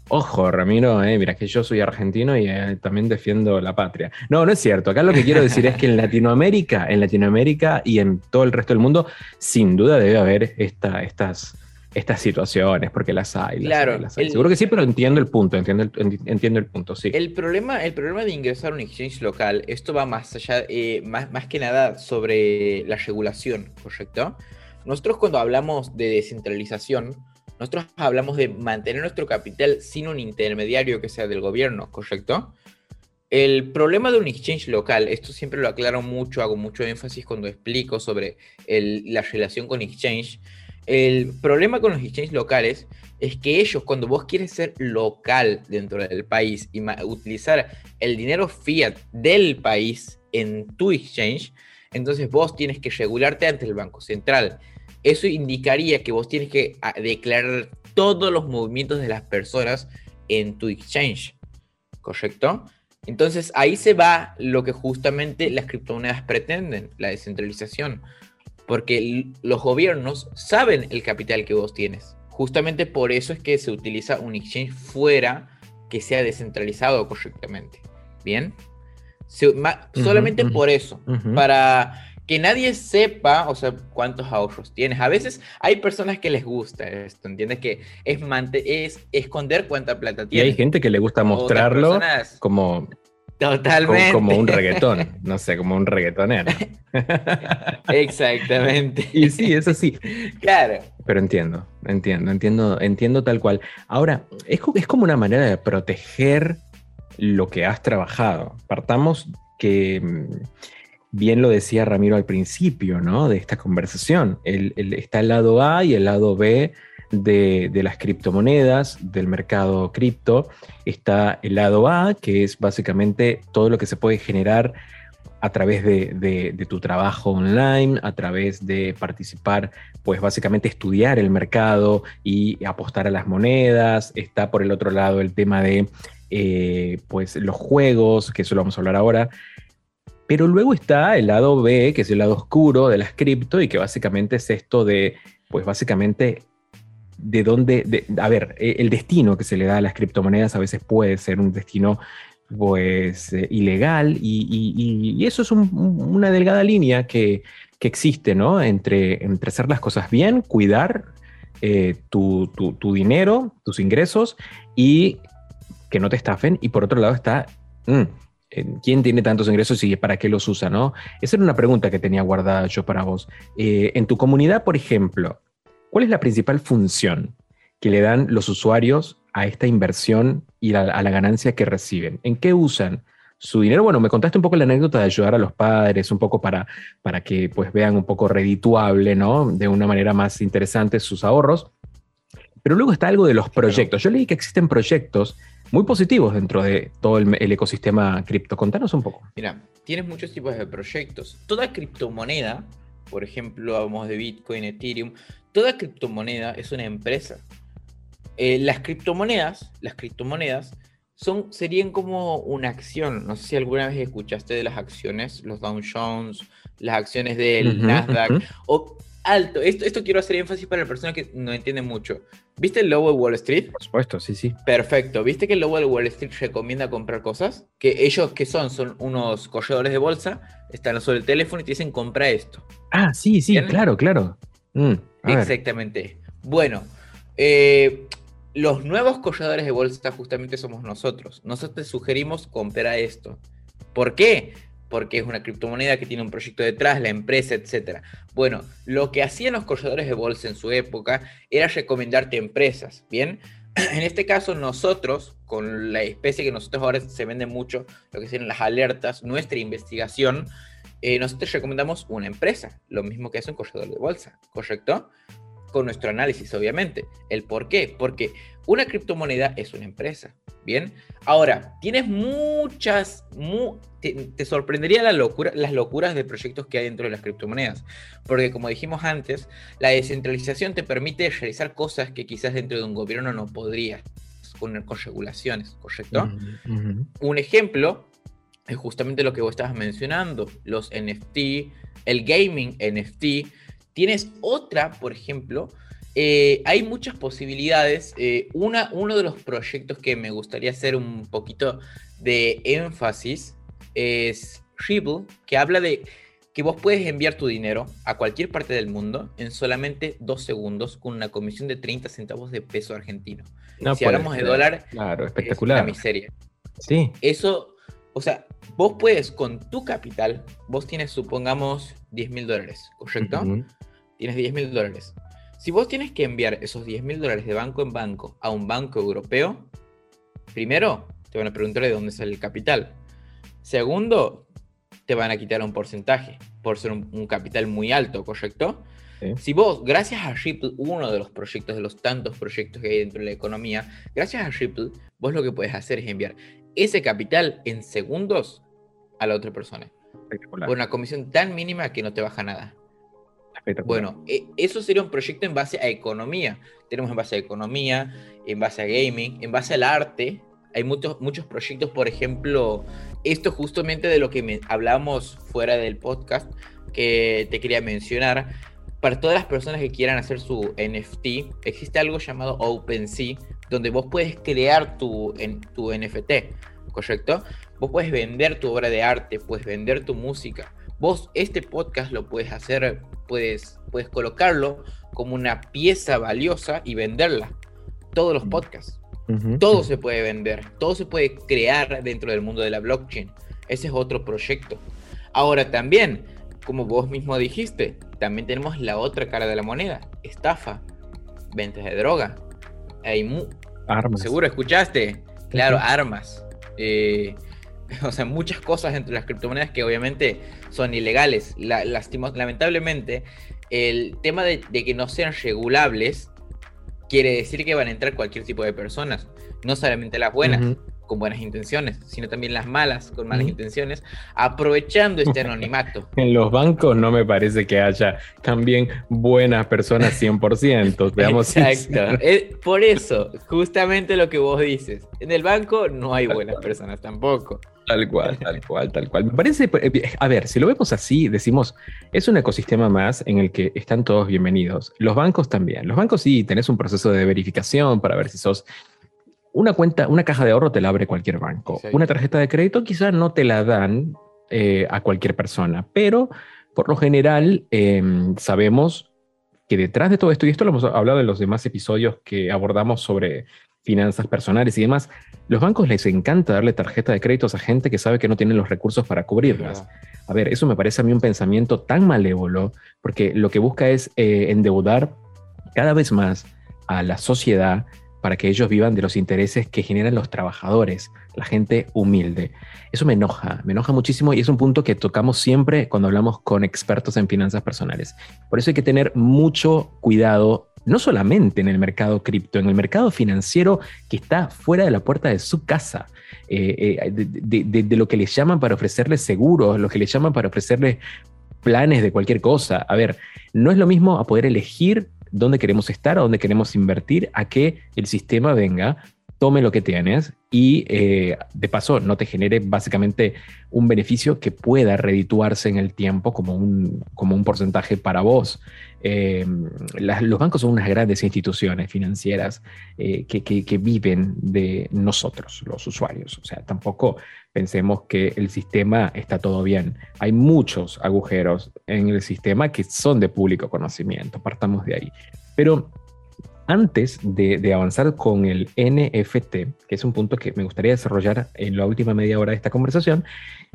S1: Ojo, Ramiro, eh, mira que yo soy argentino y eh, también defiendo la patria. No, no es cierto. Acá lo que quiero decir es que en Latinoamérica, en Latinoamérica y en todo el resto del mundo, sin duda debe haber esta, estas, estas situaciones, porque las hay.
S2: claro.
S1: Seguro que sí, pero entiendo el punto, entiendo el, entiendo el punto, sí.
S2: El problema, el problema de ingresar a un exchange local, esto va más allá, eh, más, más que nada sobre la regulación, ¿correcto? Nosotros cuando hablamos de descentralización, nosotros hablamos de mantener nuestro capital sin un intermediario que sea del gobierno, ¿correcto? El problema de un exchange local, esto siempre lo aclaro mucho, hago mucho énfasis cuando explico sobre la relación con exchange. El problema con los exchanges locales es que ellos, cuando vos quieres ser local dentro del país y utilizar el dinero fiat del país en tu exchange, entonces vos tienes que regularte ante el Banco Central eso indicaría que vos tienes que ah, declarar todos los movimientos de las personas en tu exchange, ¿correcto? Entonces ahí se va lo que justamente las criptomonedas pretenden, la descentralización, porque los gobiernos saben el capital que vos tienes. Justamente por eso es que se utiliza un exchange fuera que sea descentralizado correctamente. ¿Bien? solamente por eso, para que nadie sepa, o sea, cuántos ahorros tienes. A veces hay personas que les gusta esto, ¿entiendes? Que es, es esconder cuánta plata tienes.
S1: Y hay gente que le gusta mostrarlo como...
S2: Totalmente.
S1: Como, un reggaetón, no sé, como un reggaetonero.
S2: Exactamente.
S1: Y sí, eso sí.
S2: Claro.
S1: Pero entiendo, entiendo, entiendo, entiendo tal cual. Ahora, es, es como una manera de proteger lo que has trabajado. Partamos que mm, bien lo decía Ramiro al principio, ¿no? De esta conversación. está el lado A y el lado B de, las criptomonedas, del mercado cripto. Está el lado A, que es básicamente todo lo que se puede generar a través de, tu trabajo online, a través de participar, pues básicamente estudiar el mercado y apostar a las monedas. Está por el otro lado el tema de eh, pues los juegos, que eso lo vamos a hablar ahora. Pero luego está el lado B, que es el lado oscuro de las cripto y que básicamente es esto de, pues básicamente, de dónde, a ver, e, el destino que se le da a las criptomonedas a veces puede ser un destino pues eh, ilegal y, eso es una delgada línea que, existe, ¿no? Entre, entre hacer las cosas bien, cuidar eh, tu, dinero, tus ingresos y que no te estafen. Y por otro lado está... Mm, ¿Quién tiene tantos ingresos y para qué los usa? ¿no? Esa era una pregunta que tenía guardada yo para vos. Eh, en tu comunidad, por ejemplo, ¿cuál es la principal función que le dan los usuarios a esta inversión y a, la ganancia que reciben. ¿En qué usan su dinero? Bueno, me contaste un poco la anécdota de ayudar a los padres, un poco para, para que pues vean un poco redituable, ¿no? De una manera más interesante sus ahorros. Pero luego está algo de los proyectos. Yo leí que existen proyectos muy positivos dentro de todo el, el, ecosistema cripto. Contanos un poco.
S2: Mira, tienes muchos tipos de proyectos. Toda criptomoneda, por ejemplo, hablamos de Bitcoin, Ethereum, toda criptomoneda es una empresa. Eh, las criptomonedas, las criptomonedas son, serían como una acción. No sé si alguna vez escuchaste de las acciones, los Dow Jones, las acciones del Nasdaq, o alto. Esto, esto quiero hacer énfasis para la persona que no entiende mucho. ¿Viste el logo de Wall Street?
S1: Por supuesto, sí, sí.
S2: Perfecto. ¿Viste que el logo de Wall Street recomienda comprar cosas? Que ellos, que son? Son unos corredores de bolsa, están sobre el teléfono y te dicen compra esto.
S1: Ah, sí, sí, claro, claro.
S2: Mm, Exactamente. Bueno, eh, los nuevos corredores de bolsa justamente somos nosotros. Nosotros te sugerimos comprar esto. ¿Por qué? Porque es una criptomoneda que tiene un proyecto detrás, la empresa, etc. Bueno, lo que hacían los corredores de bolsa en su época era recomendarte empresas, ¿bien? En este caso, nosotros, con la especie que nosotros ahora se vende mucho, lo que son las alertas, nuestra investigación, eh, nosotros recomendamos una empresa, lo mismo que hace un corredor de bolsa, ¿correcto? con nuestro análisis, obviamente. ¿El por qué? Porque una criptomoneda es una empresa. Bien, ahora, tienes muchas, te, sorprendería la locura, las locuras de proyectos que hay dentro de las criptomonedas. Porque como dijimos antes, la descentralización te permite realizar cosas que quizás dentro de un gobierno no podrías poner con regulaciones, ¿correcto? Un ejemplo es justamente lo que vos estabas mencionando, los NFT, el gaming NFT, Tienes otra, por ejemplo, eh, hay muchas posibilidades. Eh, una, uno de los proyectos que me gustaría hacer un poquito de énfasis es Ripple, que habla de que vos puedes enviar tu dinero a cualquier parte del mundo en solamente dos segundos con una comisión de 30 centavos de peso argentino. si hablamos de dólar,
S1: claro, espectacular.
S2: Es una miseria.
S1: Sí.
S2: Eso, o sea, vos puedes con tu capital, vos tienes, supongamos, 10 mil dólares, ¿correcto? tienes 10 mil dólares. Si vos tienes que enviar esos 10 mil dólares de banco en banco a un banco europeo, primero te van a preguntar de dónde sale el capital. Segundo, te van a quitar un porcentaje por ser un, capital muy alto, ¿correcto? Si vos, gracias a Ripple, uno de los proyectos, de los tantos proyectos que hay dentro de la economía, gracias a Ripple, vos lo que puedes hacer es enviar ese capital en segundos a la otra persona. Por una comisión tan mínima que no te baja nada. Bueno, e, eso sería un proyecto en base a economía. Tenemos en base a economía, en base a gaming, en base al arte. Hay muchos, muchos proyectos, por ejemplo, esto justamente de lo que hablamos fuera del podcast, que te quería mencionar. Para todas las personas que quieran hacer su NFT, existe algo llamado OpenSea, donde vos puedes crear tu, tu NFT, ¿correcto? Vos puedes vender tu obra de arte, puedes vender tu música, Vos este podcast lo puedes hacer, puedes, puedes colocarlo como una pieza valiosa y venderla. Todos los podcasts. Todo se puede vender, todo se puede crear dentro del mundo de la blockchain. Ese es otro proyecto. Ahora también, como vos mismo dijiste, también tenemos la otra cara de la moneda, estafa, ventas de droga. Hay armas. Seguro escuchaste, claro, armas. Eh, o sea, muchas cosas entre las criptomonedas que obviamente son ilegales. La, lamentablemente, el tema de, que no sean regulables quiere decir que van a entrar cualquier tipo de personas, no solamente las buenas. con buenas intenciones, sino también las malas con malas intenciones, aprovechando este anonimato.
S1: en los bancos no me parece que haya también buenas personas 100%, veamos.
S2: Exacto, por eso, justamente lo que vos dices, en el banco no hay buenas personas tampoco.
S1: Tal cual, tal cual, tal cual. Me parece, eh, a ver, si lo vemos así, decimos, es un ecosistema más en el que están todos bienvenidos. Los bancos también. Los bancos sí, tenés un proceso de verificación para ver si sos una cuenta, una caja de ahorro te la abre cualquier banco. Una tarjeta de crédito quizás no te la dan eh, a cualquier persona, pero por lo general em, sabemos que detrás de todo esto, y esto lo hemos hablado en los demás episodios que abordamos sobre finanzas personales y demás, los bancos les encanta darle tarjeta de créditos a gente que sabe que no tiene los recursos para cubrirlas. A ver, eso me parece a mí un pensamiento tan malévolo, porque lo que busca es eh, endeudar cada vez más a la sociedad para que ellos vivan de los intereses que generan los trabajadores, la gente humilde. Eso me enoja, me enoja muchísimo y es un punto que tocamos siempre cuando hablamos con expertos en finanzas personales. Por eso hay que tener mucho cuidado, no solamente en el mercado cripto, en el mercado financiero que está fuera de la puerta de su casa. Eh, eh, de, lo que les llaman para ofrecerles seguros, lo que les llaman para ofrecerles planes de cualquier cosa. A ver, no es lo mismo a poder elegir dónde queremos estar, a dónde queremos invertir, a que el sistema venga, tome lo que tienes y eh, de paso no te genere básicamente un beneficio que pueda redituarse en el tiempo como un, como un porcentaje para vos. Eh, los bancos son unas grandes instituciones financieras eh, que, viven de nosotros, los usuarios. O sea, tampoco pensemos que el sistema está todo bien. Hay muchos agujeros en el sistema que son de público conocimiento, partamos de ahí. Pero antes de, avanzar con el NFT, que es un punto que me gustaría desarrollar en la última media hora de esta conversación,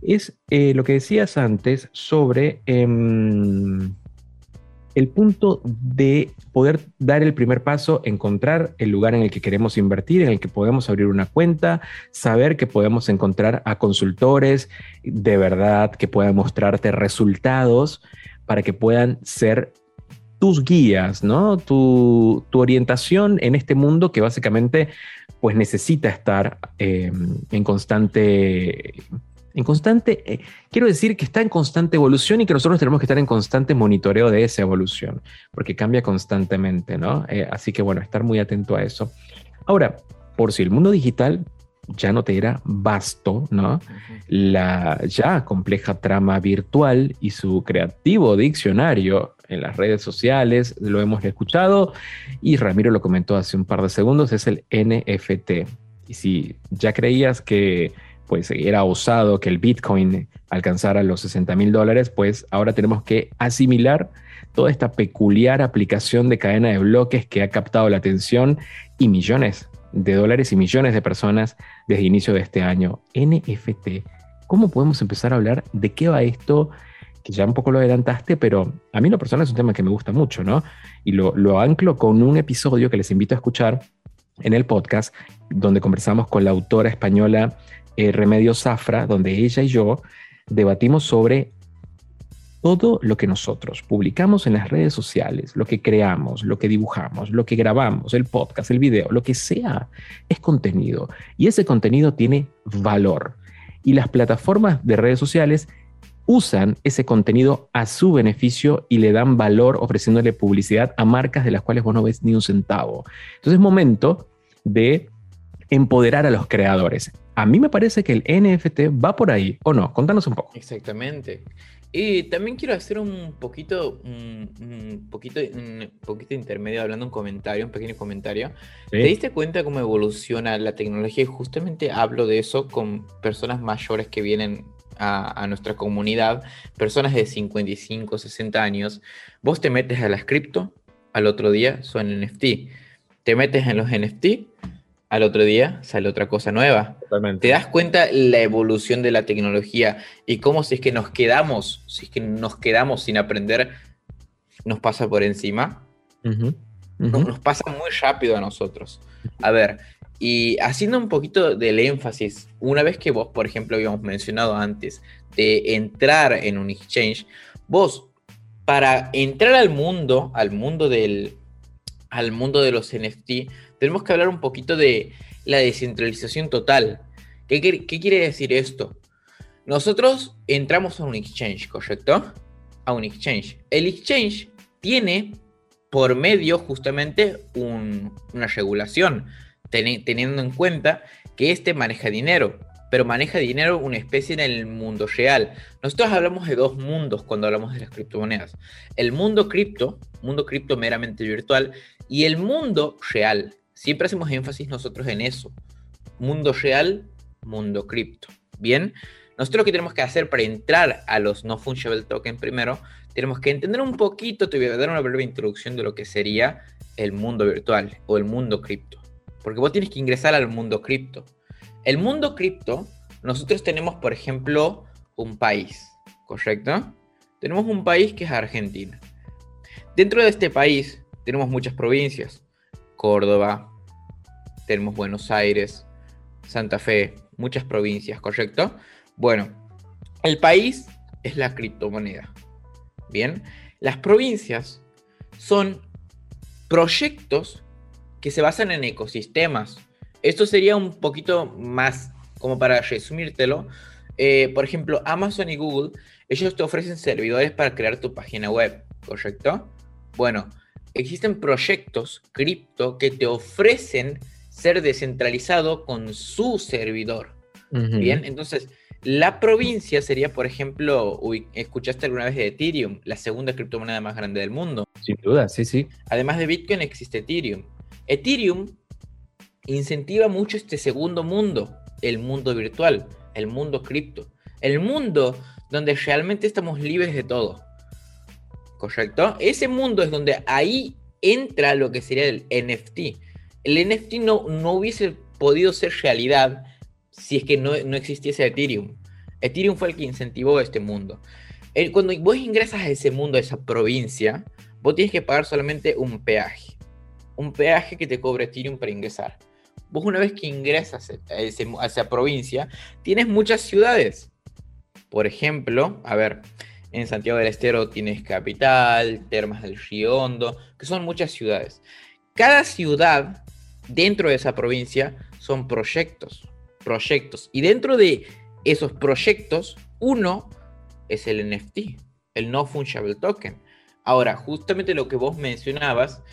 S1: es eh, lo que decías antes sobre em, el punto de poder dar el primer paso, encontrar el lugar en el que queremos invertir, en el que podemos abrir una cuenta, saber que podemos encontrar a consultores de verdad que puedan mostrarte resultados para que puedan ser tus guías, ¿no? Tu, orientación en este mundo que básicamente pues necesita estar em, en constante, en constante, eh, quiero decir que está en constante evolución y que nosotros tenemos que estar en constante monitoreo de esa evolución, porque cambia constantemente, ¿no? Eh, así que bueno, estar muy atento a eso. Ahora, por si el mundo digital ya no te era vasto, ¿no? La ya compleja trama virtual y su creativo diccionario en las redes sociales, lo hemos escuchado y Ramiro lo comentó hace un par de segundos, es el NFT. Y si ya creías que pues era osado que el Bitcoin alcanzara los 60 mil dólares, pues ahora tenemos que asimilar toda esta peculiar aplicación de cadena de bloques que ha captado la atención y millones de dólares y millones de personas desde el inicio de este año. NFT. ¿Cómo podemos empezar a hablar de qué va esto? que ya un poco lo adelantaste, pero a mí lo personal es un tema que me gusta mucho, ¿no? Y lo, lo anclo con un episodio que les invito a escuchar en el podcast, donde conversamos con la autora española eh, Remedio Zafra, donde ella y yo debatimos sobre todo lo que nosotros publicamos en las redes sociales, lo que creamos, lo que dibujamos, lo que grabamos, el podcast, el video, lo que sea, es contenido. Y ese contenido tiene valor. Y las plataformas de redes sociales usan ese contenido a su beneficio y le dan valor ofreciéndole publicidad a marcas de las cuales vos no ves ni un centavo. Entonces es momento de empoderar a los creadores. A mí me parece que el NFT va por ahí, ¿o no? Contanos un poco.
S2: Exactamente. Y también quiero hacer un poquito, un, poquito, un poquito intermedio, hablando un comentario, un pequeño comentario. ¿Te diste cuenta cómo evoluciona la tecnología? Y justamente hablo de eso con personas mayores que vienen a, nuestra comunidad, personas de 55, 60 años, vos te metes a las cripto, al otro día son NFT. Te metes en los NFT, al otro día sale otra cosa nueva. Te das cuenta la evolución de la tecnología y cómo si es que nos quedamos, si es que nos quedamos sin aprender, nos pasa por encima. nos pasa muy rápido a nosotros. A ver, y haciendo un poquito del énfasis, una vez que vos, por ejemplo, habíamos mencionado antes de entrar en un exchange, vos, para entrar al mundo, al mundo del, al mundo de los NFT, tenemos que hablar un poquito de la descentralización total. ¿Qué, quiere decir esto? Nosotros entramos a un exchange, ¿correcto? A un exchange. El exchange tiene por medio justamente una regulación teniendo en cuenta que este maneja dinero, pero maneja dinero una especie en el mundo real. Nosotros hablamos de dos mundos cuando hablamos de las criptomonedas. El mundo cripto, mundo cripto meramente virtual, y el mundo real. Siempre hacemos énfasis nosotros en eso. Mundo real, mundo cripto. Bien, nosotros lo que tenemos que hacer para entrar a los no fungible token primero, tenemos que entender un poquito, te voy a dar una breve introducción de lo que sería el mundo virtual o el mundo cripto. Porque vos tienes que ingresar al mundo cripto. El mundo cripto, nosotros tenemos, por ejemplo, un país, ¿correcto? Tenemos un país que es Argentina. Dentro de este país tenemos muchas provincias, Córdoba, tenemos Buenos Aires, Santa Fe, muchas provincias, ¿correcto? Bueno, el país es la criptomoneda. Bien, las provincias son proyectos que se basan en ecosistemas. Esto sería un poquito más, como para resumírtelo. Eh, por ejemplo, Amazon y Google, ellos te ofrecen servidores para crear tu página web, ¿correcto? Bueno, existen proyectos cripto que te ofrecen ser descentralizado con su servidor. Bien, entonces la provincia sería, por ejemplo, ¿escuchaste alguna vez de Ethereum, la segunda criptomoneda más grande del mundo?
S5: Sin duda, sí, sí.
S2: Además de Bitcoin existe Ethereum. Ethereum incentiva mucho este segundo mundo, el mundo virtual, el mundo cripto, el mundo donde realmente estamos libres de todo. ¿Correcto? Ese mundo es donde ahí entra lo que sería el NFT. El NFT no, no hubiese podido ser realidad si es que no, existiese Ethereum. Ethereum fue el que incentivó este mundo. cuando vos ingresas a ese mundo, a esa provincia, vos tienes que pagar solamente un peaje. Un peaje que te cobra Ethereum para ingresar. Vos una vez que ingresas a, a esa provincia, tienes muchas ciudades. Por ejemplo, a ver, en Santiago del Estero tienes Capital, Termas del Río Hondo, que son muchas ciudades. Cada ciudad dentro de esa provincia son proyectos proyectos. Y dentro de esos proyectos, uno es el NFT, el No Fungible Token. Ahora, justamente lo que vos mencionabas,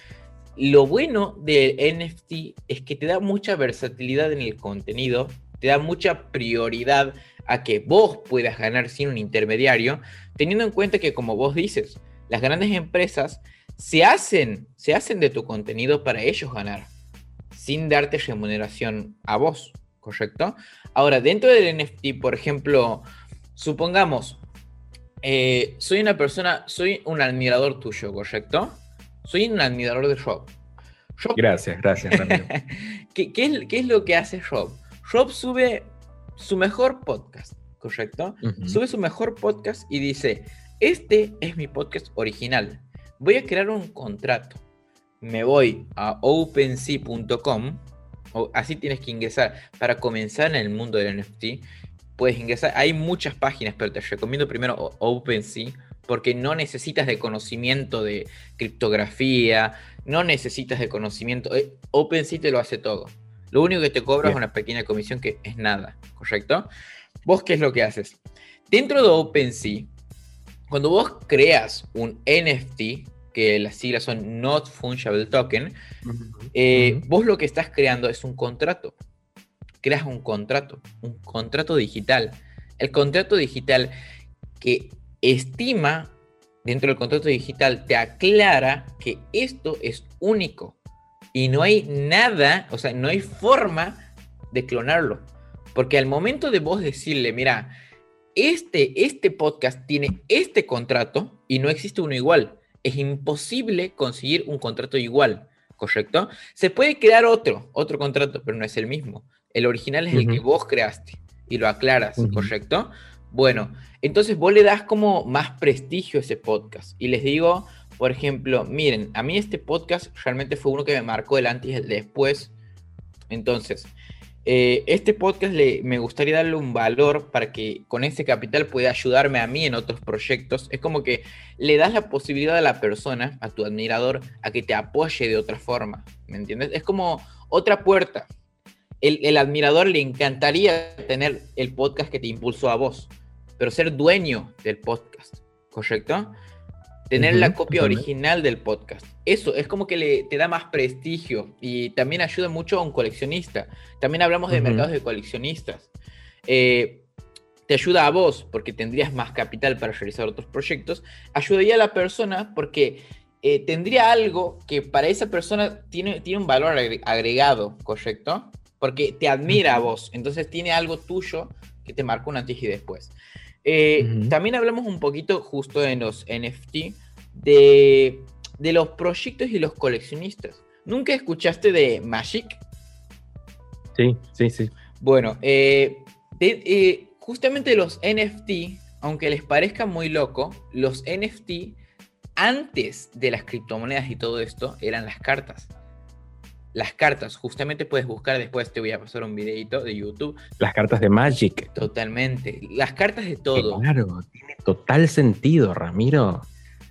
S2: lo bueno del NFT es que te da mucha versatilidad en el contenido, te da mucha prioridad a que vos puedas ganar sin un intermediario, teniendo en cuenta que, como vos dices, las grandes empresas se hacen, se hacen de tu contenido para ellos ganar, sin darte remuneración a vos. ¿correcto? Ahora, dentro del NFT, por ejemplo, supongamos, eh, soy una persona, soy un admirador tuyo, ¿correcto? Soy un admirador de Rob.
S5: gracias, gracias,
S2: ¿Qué, es, lo que hace Rob? Rob sube su mejor podcast, ¿correcto? Sube su mejor podcast y dice, este es mi podcast original. Voy a crear un contrato. Me voy a OpenSea.com así tienes que ingresar. Para comenzar en el mundo del NFT, puedes ingresar. Hay muchas páginas, pero te recomiendo primero OpenSea, porque no necesitas de conocimiento de criptografía, no necesitas de conocimiento. Eh, OpenSea te lo hace todo. Lo único que te cobra es una pequeña comisión que es nada, ¿correcto? ¿Vos qué es lo que haces? Dentro de OpenSea, cuando vos creas un NFT, que las siglas son Not Fungible Token, eh, vos lo que estás creando es un contrato. Creas un contrato, un contrato digital. El contrato digital que estima, dentro del contrato digital, te aclara que esto es único y no hay nada, o sea, no hay forma de clonarlo. Porque al momento de vos decirle, mira, este, este podcast tiene este contrato y no existe uno igual es imposible conseguir un contrato igual, ¿correcto? Se puede crear otro, otro contrato, pero no es el mismo. El original es el que vos creaste y lo aclaras, ¿correcto? Bueno, entonces vos le das como más prestigio a ese podcast y les digo, por ejemplo, miren, a mí este podcast realmente fue uno que me marcó el antes y el después. Entonces, eh, este podcast le, me gustaría darle un valor para que con ese capital pueda ayudarme a mí en otros proyectos. Es como que le das la posibilidad a la persona, a tu admirador, a que te apoye de otra forma. ¿Me entiendes? Es como otra puerta. El, el admirador le encantaría tener el podcast que te impulsó a vos, pero ser dueño del podcast, ¿correcto? Tener la copia original del podcast. Eso es como que le, te da más prestigio y también ayuda mucho a un coleccionista. También hablamos de mercados de coleccionistas. Eh, te ayuda a vos porque tendrías más capital para realizar otros proyectos. Ayudaría a la persona porque eh, tendría algo que para esa persona tiene, tiene un valor agregado, ¿correcto? Porque te admira a vos. Entonces tiene algo tuyo que te marcó un antes y después. Eh, también hablamos un poquito justo en los NFT de, los proyectos y los coleccionistas. ¿Nunca escuchaste de Magic?
S5: Sí, sí, sí.
S2: Bueno, eh, eh, justamente los NFT, aunque les parezca muy loco, los NFT antes de las criptomonedas y todo esto eran las cartas. Las cartas, justamente puedes buscar, después te voy a pasar un videito de YouTube.
S1: Las cartas de Magic.
S2: Totalmente. Las cartas de todo.
S1: Claro, tiene total sentido, Ramiro.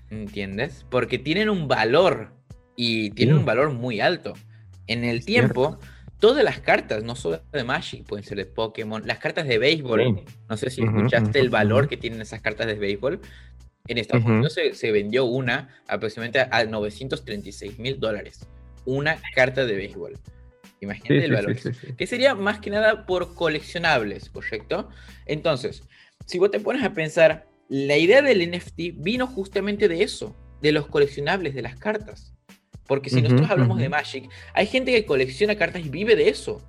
S2: ¿Entiendes? Porque tienen un valor y tienen un valor muy alto. En el tiempo, todas las cartas, no solo de Magic, pueden ser de Pokémon, las cartas de béisbol, no sé si escuchaste el valor que tienen esas cartas de béisbol. En Estados Unidos se, se, vendió una aproximadamente a 936 mil dólares. Una carta de béisbol. Imagínate el valor. que sería más que nada por coleccionables, ¿correcto? Entonces, si vos te pones a pensar, la idea del NFT vino justamente de eso, de los coleccionables, de las cartas. Porque si nosotros hablamos de Magic, hay gente que colecciona cartas y vive de eso,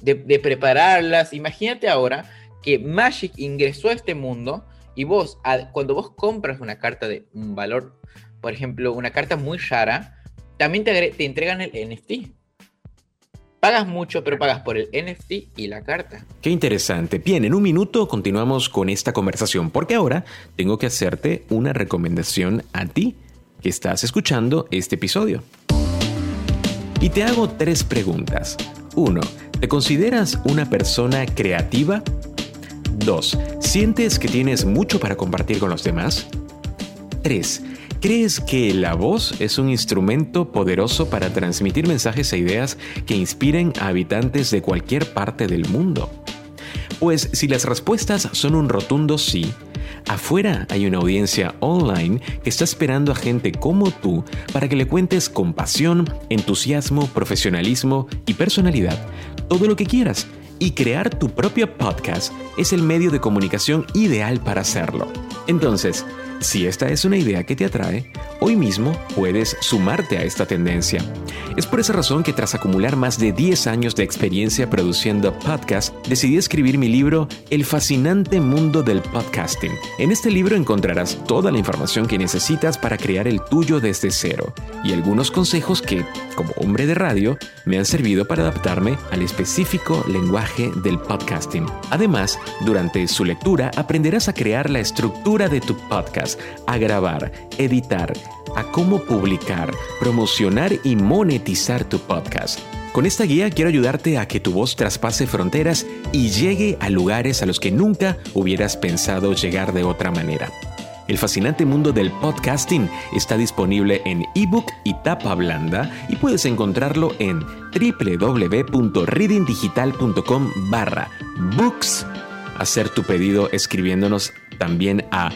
S2: de, prepararlas. Imagínate ahora que Magic ingresó a este mundo y vos, cuando vos compras una carta de un valor, por ejemplo, una carta muy rara, también te, te entregan el NFT. Pagas mucho, pero pagas por el NFT y la carta.
S1: Qué interesante. Bien, en un minuto continuamos con esta conversación, porque ahora tengo que hacerte una recomendación a ti que estás escuchando este episodio. Y te hago tres preguntas. 1. ¿Te consideras una persona creativa? 2. ¿Sientes que tienes mucho para compartir con los demás? 3. ¿Crees que la voz es un instrumento poderoso para transmitir mensajes e ideas que inspiren a habitantes de cualquier parte del mundo? Pues si las respuestas son un rotundo sí, Afuera hay una audiencia online que está esperando a gente como tú para que le cuentes con pasión, entusiasmo, profesionalismo y personalidad todo lo que quieras. Y crear tu propio podcast es el medio de comunicación ideal para hacerlo. Entonces, si esta es una idea que te atrae, hoy mismo puedes sumarte a esta tendencia. Es por esa razón que tras acumular más de 10 años de experiencia produciendo podcasts, decidí escribir mi libro El fascinante mundo del podcasting. En este libro encontrarás toda la información que necesitas para crear el tuyo desde cero y algunos consejos que, como hombre de radio, me han servido para adaptarme al específico lenguaje del podcasting. Además, durante su lectura aprenderás a crear la estructura de tu podcast, a grabar, editar, a cómo publicar, promocionar y monetizar tu podcast. Con esta guía quiero ayudarte a que tu voz traspase fronteras y llegue a lugares a los que nunca hubieras pensado llegar de otra manera. El fascinante mundo del podcasting está disponible en ebook y tapa blanda y puedes encontrarlo en www.readingdigital.com barra books. Hacer tu pedido escribiéndonos también a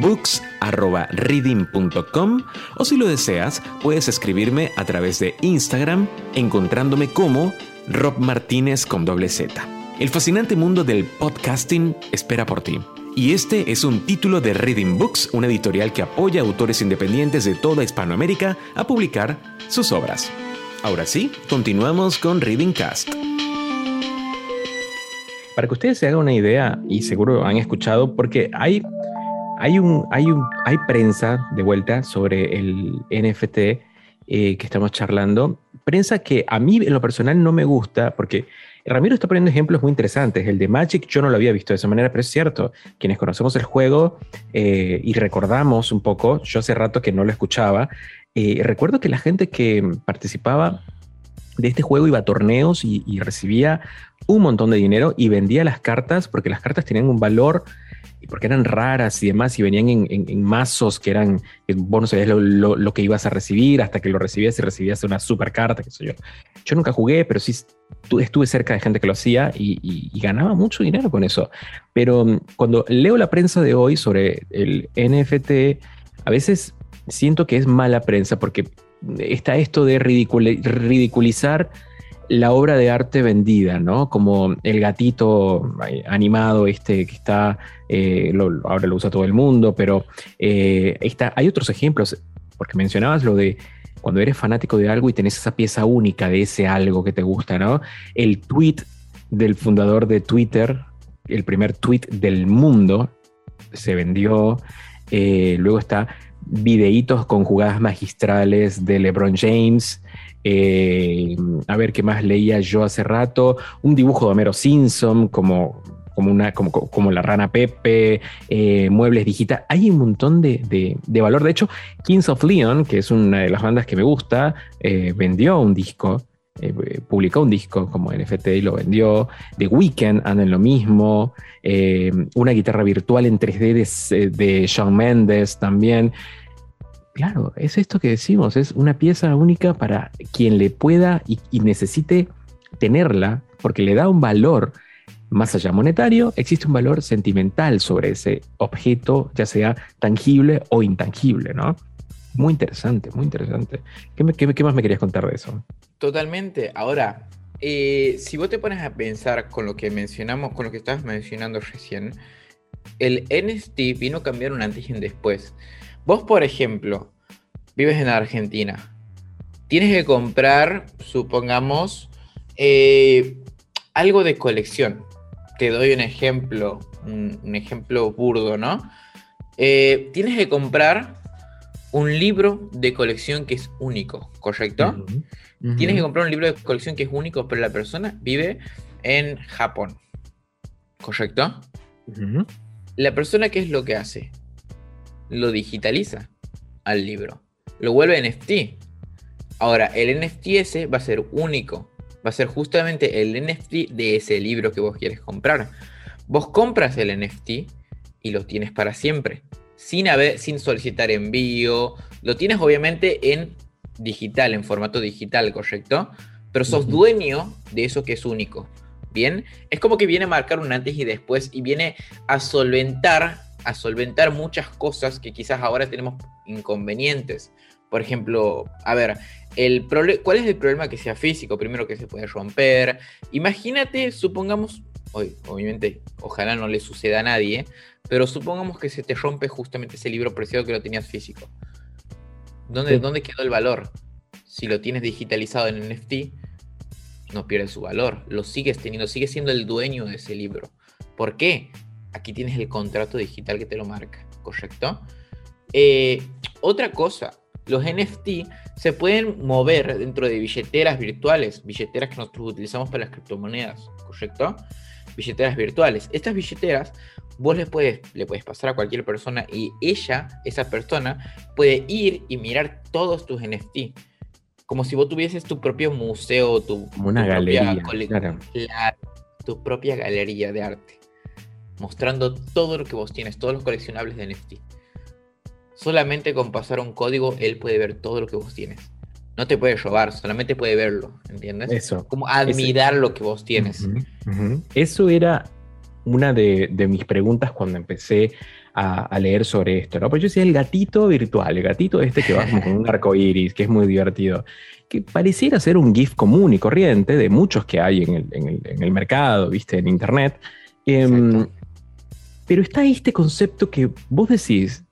S1: books.reading.com o si lo deseas, puedes escribirme a través de Instagram encontrándome como Rob Martínez con doble Z. El fascinante mundo del podcasting espera por ti. Y este es un título de Reading Books, una editorial que apoya a autores independientes de toda Hispanoamérica a publicar sus obras. Ahora sí, continuamos con Reading Cast. Para que ustedes se hagan una idea, y seguro han escuchado, porque hay hay, un, hay, un, hay prensa de vuelta sobre el NFT eh, que estamos charlando. Prensa que a mí en lo personal no me gusta porque Ramiro está poniendo ejemplos muy interesantes. El de Magic yo no lo había visto de esa manera, pero es cierto. Quienes conocemos el juego eh, y recordamos un poco, yo hace rato que no lo escuchaba, eh, recuerdo que la gente que participaba de este juego iba a torneos y, y recibía un montón de dinero y vendía las cartas porque las cartas tenían un valor y porque eran raras y demás y venían en, mazos que eran, vos no sabías lo, que ibas a recibir hasta que lo recibías y recibías una super carta, qué sé yo. Yo nunca jugué, pero sí estuve cerca de gente que lo hacía y, ganaba mucho dinero con eso. Pero mm, cuando leo la prensa de hoy sobre el NFT, a veces siento que es mala prensa porque está esto de ridiculizar la obra de arte vendida, ¿no? Como el gatito animado este que está, eh, ahora lo usa todo el mundo, pero eh, hay otros ejemplos, porque mencionabas lo de cuando eres fanático de algo y tenés esa pieza única de ese algo que te gusta, ¿no? El tweet del fundador de Twitter, el primer tweet del mundo, se vendió. Eh, luego está videitos con jugadas magistrales de LeBron James. A ver qué más leía yo hace rato. Un dibujo de Homero Simpson como como, una, como, como la rana Pepe, eh, muebles digital. Hay un montón de, de, valor. De hecho, Kings of Leon, que es una de las bandas que me gusta, eh, vendió un disco. Eh, publicó un disco como NFT y lo vendió. The Weeknd anda en lo mismo. una guitarra virtual en 3D de, de Shawn Mendes también. Claro, es esto que decimos, es una pieza única para quien le pueda y, necesite tenerla, porque le da un valor más allá monetario, existe un valor sentimental sobre ese objeto, ya sea tangible o intangible, ¿no? Muy interesante, muy interesante. ¿Qué, más me querías contar de eso?
S2: Totalmente. Ahora, eh, si vos te pones a pensar con lo que mencionamos, con lo que estabas mencionando recién, el NFT vino a cambiar un antes y un después. Vos, por ejemplo, vives en Argentina. Tienes que comprar, supongamos, eh, algo de colección. Te doy un ejemplo, un, ejemplo burdo, ¿no? Eh, tienes que comprar un libro de colección que es único, ¿correcto? Tienes que comprar un libro de colección que es único, pero la persona vive en Japón, ¿correcto? La persona, ¿qué es lo que hace? lo digitaliza al libro. Lo vuelve NFT. Ahora, el NFT ese va a ser único. Va a ser justamente el NFT de ese libro que vos quieres comprar. Vos compras el NFT y lo tienes para siempre. Sin, haber, sin solicitar envío. Lo tienes obviamente en digital, en formato digital, ¿correcto? Pero sos dueño de eso que es único. Bien, es como que viene a marcar un antes y después y viene a solventar a solventar muchas cosas que quizás ahora tenemos inconvenientes. Por ejemplo, a ver, el ¿cuál es el problema que sea físico? Primero que se puede romper. Imagínate, supongamos, hoy, obviamente, ojalá no le suceda a nadie, pero supongamos que se te rompe justamente ese libro preciado que lo tenías físico. ¿Dónde, ¿Dónde quedó el valor? Si lo tienes digitalizado en NFT, no pierde su valor. Lo sigues teniendo, sigues siendo el dueño de ese libro. ¿Por qué? aquí tienes el contrato digital que te lo marca, ¿correcto? Eh, otra cosa, los NFT se pueden mover dentro de billeteras virtuales, billeteras que nosotros utilizamos para las criptomonedas, ¿correcto? Billeteras virtuales. Estas billeteras vos les puedes, le puedes pasar a cualquier persona y ella, esa persona, puede ir y mirar todos tus NFT. Como si vos tuvieses tu propio museo, tu,
S1: Como una galería,
S2: tu propia galería de arte mostrando todo lo que vos tienes, todos los coleccionables de NFT. Solamente con pasar un código, él puede ver todo lo que vos tienes. No te puede robar, solamente puede verlo, ¿entiendes?
S1: Eso.
S2: Como admirar lo que vos tienes.
S1: Eso era una de, mis preguntas cuando empecé a, leer sobre esto, ¿no? Pues yo decía el gatito virtual, el gatito este que va con un arco iris, que es muy divertido, que pareciera ser un GIF común y corriente de muchos que hay en el, mercado, ¿viste? En internet. Em, pero está este concepto que vos decís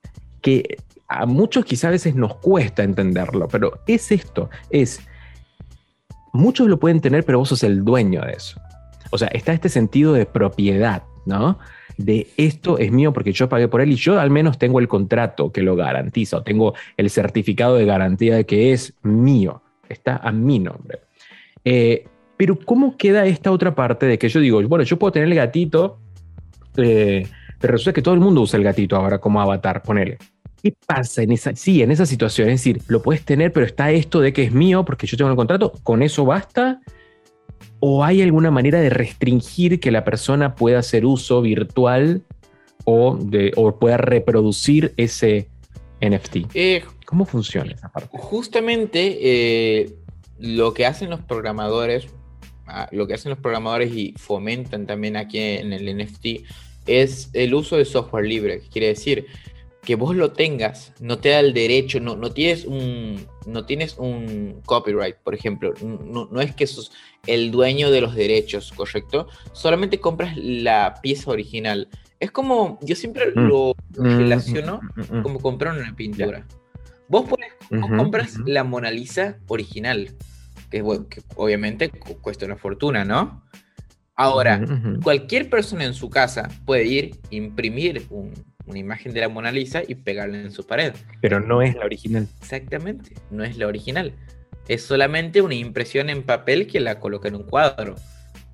S1: que a muchos quizás a veces nos cuesta entenderlo, pero es esto, es, muchos lo pueden tener, pero vos sos el dueño de eso. O sea, está este sentido de propiedad, ¿no? De esto es mío porque yo pagué por él y yo al menos tengo el contrato que lo garantiza o tengo el certificado de garantía de que es mío, está a mi nombre. Eh, pero ¿cómo queda esta otra parte de que yo digo, bueno, yo puedo tener el gatito, eh, pero resulta que todo el mundo usa el gatito ahora como avatar, ponele. ¿Qué pasa en esa, sí, en esa situación? Es decir, lo puedes tener, pero está esto de que es mío porque yo tengo el contrato, ¿con eso basta? ¿O hay alguna manera de restringir que la persona pueda hacer uso virtual o, de, o pueda reproducir ese NFT? Eh, ¿Cómo funciona esa parte?
S2: Justamente eh, lo que hacen los programadores, ah, lo que hacen los programadores y fomentan también aquí en el NFT es el uso de software libre, que quiere decir que vos lo tengas, no te da el derecho, no, no, tienes, un, no tienes un copyright, por ejemplo, no, es que sos el dueño de los derechos, ¿correcto? Solamente compras la pieza original. Es como, yo siempre mm. lo mm, relaciono mm, como comprar una pintura. Vos, compras la Mona Lisa original, que, que obviamente cuesta una fortuna, ¿no? Ahora, cualquier persona en su casa puede ir, imprimir una imagen de la Mona Lisa y pegarla en su pared.
S1: Pero no es la original.
S2: Exactamente, no es la original. Es solamente una impresión en papel que la coloca en un cuadro,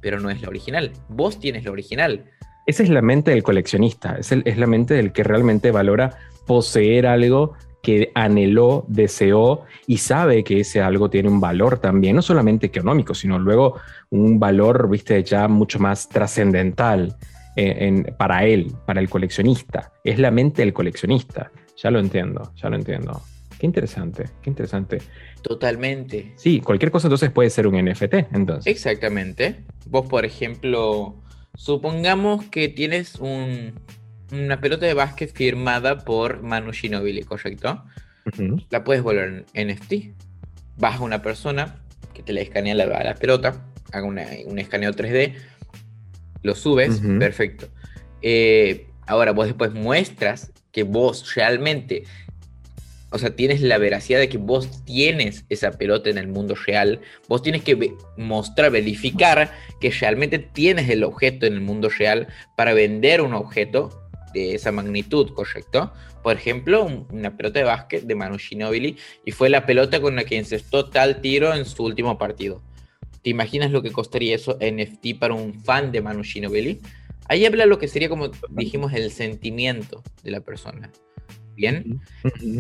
S2: pero no es la original. Vos tienes la original.
S1: Esa es la mente del coleccionista, es, es la mente del que realmente valora poseer algo que anheló, deseó y sabe que ese algo tiene un valor también, no solamente económico, sino luego un valor, viste, ya mucho más trascendental para él, para el coleccionista. Es la mente del coleccionista. Ya lo entiendo, ya lo entiendo. Qué interesante, qué interesante.
S2: Totalmente.
S1: Sí, cualquier cosa entonces puede ser un NFT, entonces.
S2: Exactamente. Vos, por ejemplo, supongamos que tienes un, una pelota de básquet firmada por Manu Ginobili, ¿correcto? La puedes volver en NFT. Vas a una persona que te la escanea la, la pelota, haga un escaneo 3D, lo subes, perfecto. Eh, ahora vos después muestras que vos realmente, o sea, tienes la veracidad de que vos tienes esa pelota en el mundo real, vos tienes que mostrar, verificar que realmente tienes el objeto en el mundo real para vender un objeto de esa magnitud, ¿correcto? Por ejemplo, una pelota de básquet de Manu Ginobili y fue la pelota con la que encestó tal tiro en su último partido. ¿Te imaginas lo que costaría eso NFT para un fan de Manu Ginobili? Ahí habla lo que sería como dijimos el sentimiento de la persona. Bien.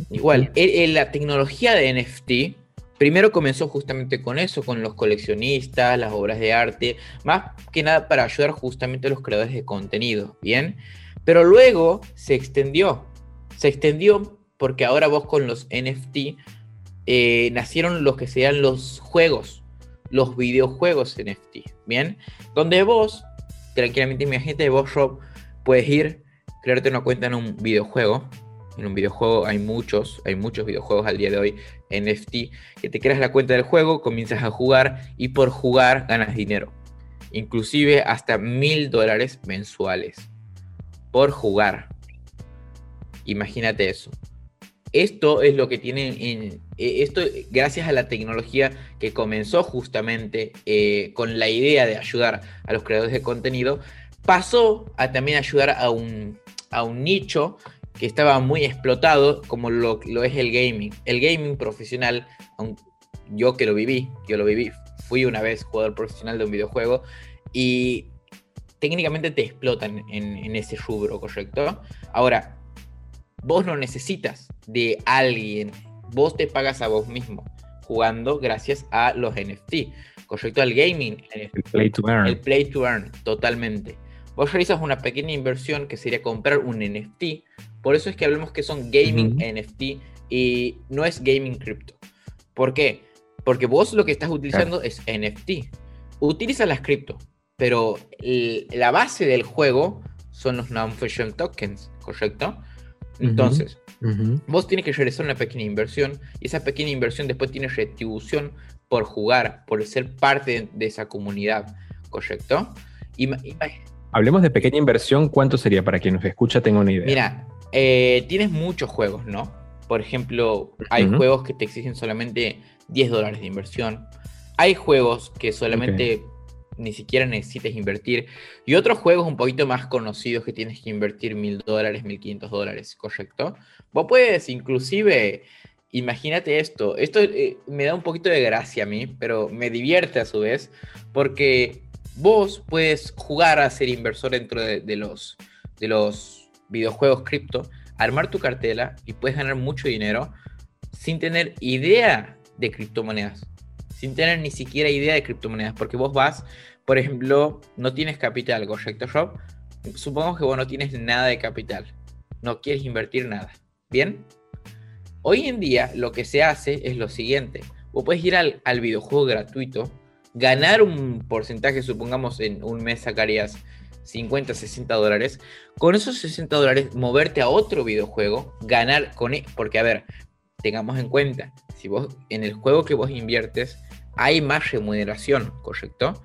S2: Igual, la tecnología de NFT primero comenzó justamente con eso, con los coleccionistas, las obras de arte, más que nada para ayudar justamente a los creadores de contenido. Bien. Pero luego se extendió. Se extendió porque ahora vos con los NFT eh, nacieron los que sean los juegos, los videojuegos NFT, ¿bien? Donde vos, tranquilamente, de vos, Rob, puedes ir, crearte una cuenta en un videojuego. En un videojuego hay muchos, hay muchos videojuegos al día de hoy NFT, que te creas la cuenta del juego, comienzas a jugar y por jugar ganas dinero. Inclusive hasta mil dólares mensuales por jugar. Imagínate eso. Esto es lo que tienen en, e, esto gracias a la tecnología que comenzó justamente eh, con la idea de ayudar a los creadores de contenido, pasó a también ayudar a un, a un nicho que estaba muy explotado como lo, es el gaming. El gaming profesional, yo que lo viví, yo lo viví, fui una vez jugador profesional de un videojuego y técnicamente te explotan en, ese rubro, ¿correcto? Ahora, vos no necesitas de alguien, vos te pagas a vos mismo jugando gracias a los NFT, ¿correcto? Al gaming.
S1: El play to earn.
S2: El play to earn, totalmente. Vos realizas una pequeña inversión que sería comprar un NFT, por eso es que hablamos que son gaming NFT y no es gaming crypto. ¿Por qué? Porque vos lo que estás utilizando es NFT. Utiliza las cripto, pero la base del juego son los non-function tokens, ¿correcto? Entonces, vos tienes que realizar una pequeña inversión y esa pequeña inversión después tiene retribución por jugar, por ser parte de, esa comunidad, ¿correcto?
S1: Hablemos de pequeña inversión, ¿cuánto sería para quien nos escucha? Tengo una idea.
S2: Mira, eh, tienes muchos juegos, ¿no? Por ejemplo, hay juegos que te exigen solamente 10 dólares de inversión. Hay juegos que solamente ni siquiera necesites invertir. Y otros juegos un poquito más conocidos que tienes que invertir mil dólares, mil quinientos dólares, ¿correcto? Vos puedes inclusive, imagínate esto, esto eh, me da un poquito de gracia a mí, pero me divierte a su vez, porque vos puedes jugar a ser inversor dentro de, los, de los videojuegos cripto, armar tu cartela y puedes ganar mucho dinero sin tener idea de criptomonedas sin tener ni siquiera idea de criptomonedas, porque vos vas, por ejemplo, no tienes capital, ¿correcto, Rob? Supongamos que vos no tienes nada de capital, no quieres invertir nada, ¿bien? Hoy en día lo que se hace es lo siguiente, vos puedes ir al, al videojuego gratuito, ganar un porcentaje, supongamos en un mes sacarías 50, 60 dólares, con esos 60 dólares moverte a otro videojuego, ganar con... E, porque a ver, tengamos en cuenta, si vos en el juego que vos inviertes hay más remuneración, ¿correcto?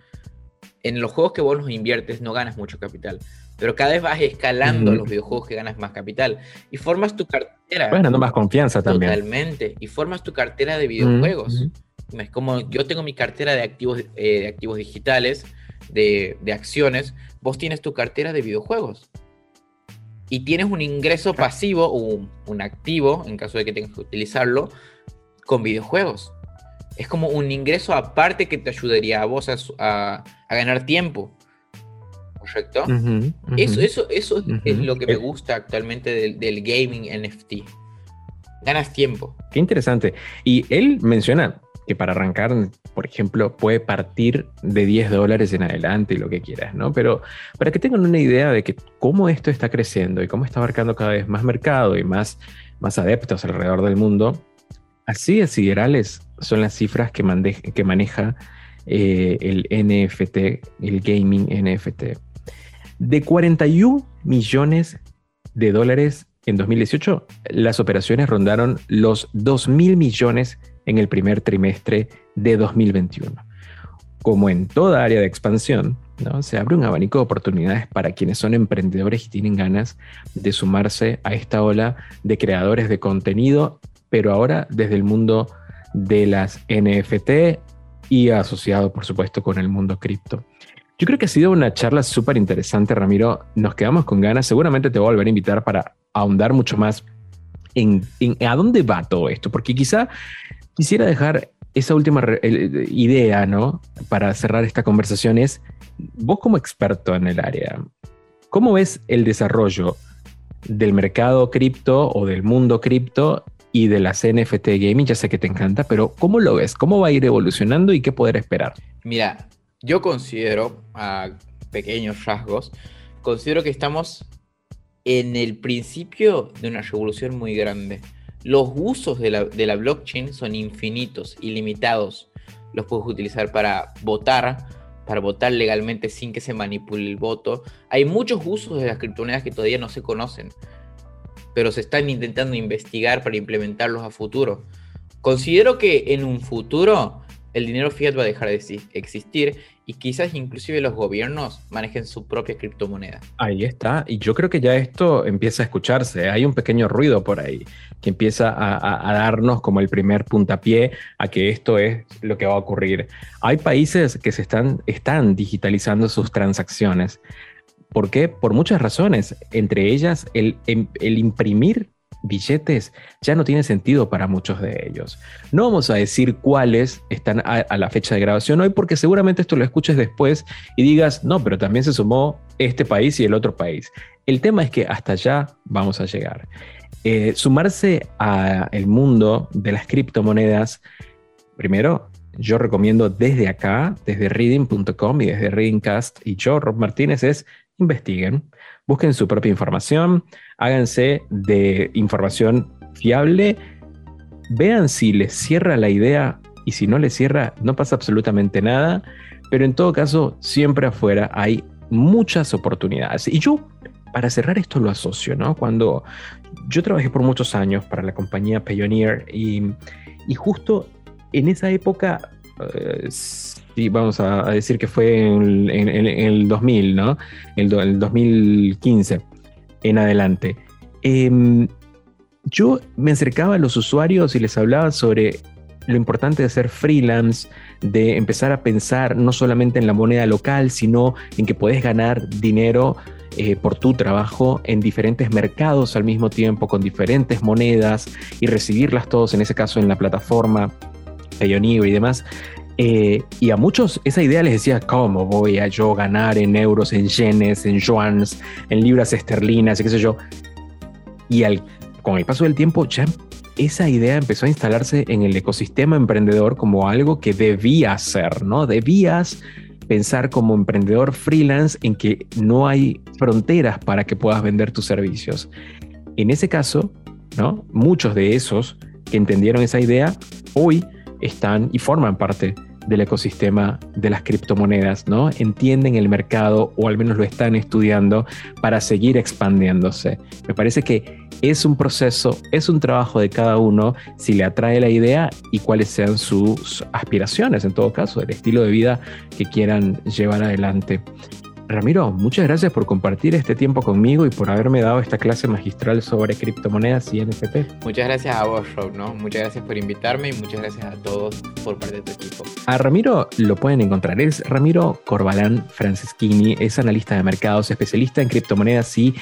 S2: En los juegos que vos los inviertes no ganas mucho capital, pero cada vez vas escalando los videojuegos que ganas más capital y formas tu cartera.
S1: Vas ganando más confianza también.
S2: Totalmente, y formas tu cartera de videojuegos. Es como yo tengo mi cartera de activos, eh, de activos digitales, de, acciones, vos tienes tu cartera de videojuegos y tienes un ingreso pasivo o un, activo, en caso de que tengas que utilizarlo, con videojuegos. Es como un ingreso aparte que te ayudaría a vos a, ganar tiempo. ¿correcto? Eso, eso, eso es lo que me gusta actualmente del, del gaming NFT. Ganas tiempo.
S1: Qué interesante. Y él menciona que para arrancar, por ejemplo, puede partir de 10 dólares en adelante y lo que quieras, ¿no? Pero para que tengan una idea de que cómo esto está creciendo y cómo está abarcando cada vez más mercado y más, más adeptos alrededor del mundo, así de siderales son las cifras que, maneja eh, el NFT, el gaming NFT. De 41 millones de dólares en 2018, las operaciones rondaron los 2 mil millones en el primer trimestre de 2021. Como en toda área de expansión, ¿no? se abre un abanico de oportunidades para quienes son emprendedores y tienen ganas de sumarse a esta ola de creadores de contenido, pero ahora desde el mundo de las NFT y asociado, por supuesto, con el mundo cripto. Yo creo que ha sido una charla súper interesante, Ramiro. Nos quedamos con ganas. Seguramente te voy a volver a invitar para ahondar mucho más en, en a dónde va todo esto, porque quizá quisiera dejar esa última idea, ¿no? Para cerrar esta conversación es, vos como experto en el área, ¿cómo ves el desarrollo del mercado cripto o del mundo cripto y de las NFT gaming? Ya sé que te encanta, pero ¿cómo lo ves? ¿Cómo va a ir evolucionando y qué poder esperar?
S2: Mira, yo considero, a pequeños rasgos, considero que estamos en el principio de una revolución muy grande. Los usos de la, blockchain son infinitos, ilimitados. Los puedes utilizar para votar, para votar legalmente sin que se manipule el voto. Hay muchos usos de las criptomonedas que todavía no se conocen, pero se están intentando investigar para implementarlos a futuro. Considero que en un futuro el dinero fiat va a dejar de existir y quizás inclusive los gobiernos manejen su propia criptomoneda.
S1: Ahí está, y yo creo que ya esto empieza a escucharse, hay un pequeño ruido por ahí que empieza a, darnos como el primer puntapié a que esto es lo que va a ocurrir. Hay países que se están digitalizando sus transacciones. ¿Por qué? Por muchas razones, entre ellas el, el imprimir billetes ya no tiene sentido para muchos de ellos. No vamos a decir cuáles están a, la fecha de grabación hoy porque seguramente esto lo escuches después y digas, no, pero también se sumó este país y el otro país. El tema es que hasta allá vamos a llegar. Eh, sumarse al mundo de las criptomonedas, primero, yo recomiendo desde acá, desde reading.com y desde readingcast y yo, Rob Martínez, es investiguen, busquen su propia información, háganse de información fiable, vean si les cierra la idea y si no les cierra no pasa absolutamente nada, pero en todo caso siempre afuera hay muchas oportunidades. Y yo, para cerrar esto lo asocio, ¿no? Cuando yo trabajé por muchos años para la compañía Pioneer y, justo en esa época... Eh, vamos a, decir que fue en, el 2000, ¿no? El, el 2015 en adelante. Em, yo me acercaba a los usuarios y les hablaba sobre lo importante de ser freelance, de empezar a pensar no solamente en la moneda local, sino en que puedes ganar dinero eh, por tu trabajo en diferentes mercados al mismo tiempo, con diferentes monedas y recibirlas todos, en ese caso en la plataforma Payoneer y demás. Eh, y a muchos esa idea les decía, ¿cómo voy a yo ganar en euros, en yenes, en yuans, en libras esterlinas, y qué sé yo? Y al, con el paso del tiempo ya esa idea empezó a instalarse en el ecosistema emprendedor como algo que debías ser, ¿no? Debías pensar como emprendedor freelance en que no hay fronteras para que puedas vender tus servicios. En ese caso, ¿no? Muchos de esos que entendieron esa idea hoy están y forman parte del ecosistema de las criptomonedas, ¿no? Entienden el mercado o al menos lo están estudiando para seguir expandiéndose. Me parece que es un proceso, es un trabajo de cada uno si le atrae la idea y cuáles sean sus aspiraciones, en todo caso, el estilo de vida que quieran llevar adelante. Ramiro, muchas gracias por compartir este tiempo conmigo y por haberme dado esta clase magistral sobre criptomonedas y NFT.
S2: Muchas gracias a vos, Rob, ¿no? Muchas gracias por invitarme y muchas gracias a todos por parte de tu equipo.
S1: A Ramiro lo pueden encontrar, es Ramiro Corbalán Franceschini, es analista de mercados, especialista en criptomonedas y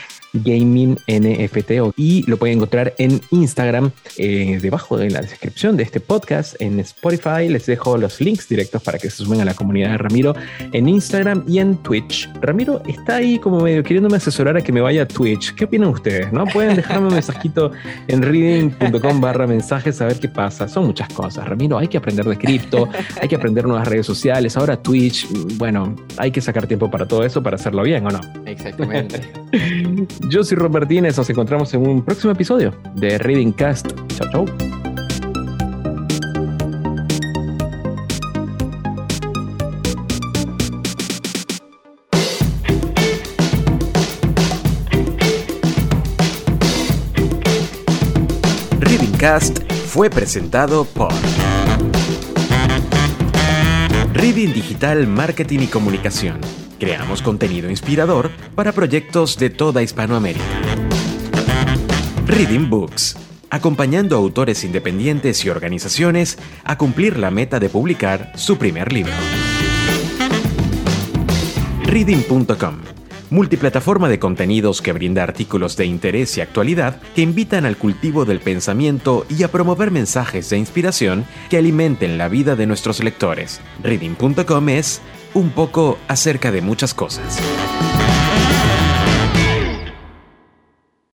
S1: gaming NFT y lo pueden encontrar en Instagram eh, debajo de la descripción de este podcast en Spotify. Les dejo los links directos para que se sumen a la comunidad de Ramiro en Instagram y en Twitch. Ramiro está ahí como medio queriéndome asesorar a que me vaya a Twitch. ¿qué opinan ustedes? ¿no? pueden dejarme un mensajito en reading.com barra mensajes a ver qué pasa. Son muchas cosas Ramiro. Hay que aprender de cripto hay que aprender nuevas redes sociales. Ahora Twitch bueno hay que sacar tiempo para todo eso para hacerlo bien ¿o no?
S2: exactamente
S1: Yo soy Rob Martínez, nos encontramos en un próximo episodio de Reading Cast. Chao, chao.
S15: Reading Cast fue presentado por Reading Digital Marketing y Comunicación Creamos contenido inspirador para proyectos de toda Hispanoamérica. Reading Books, acompañando a autores independientes y organizaciones a cumplir la meta de publicar su primer libro. Reading.com, multiplataforma de contenidos que brinda artículos de interés y actualidad que invitan al cultivo del pensamiento y a promover mensajes de inspiración que alimenten la vida de nuestros lectores. Reading.com es un poco acerca de muchas cosas.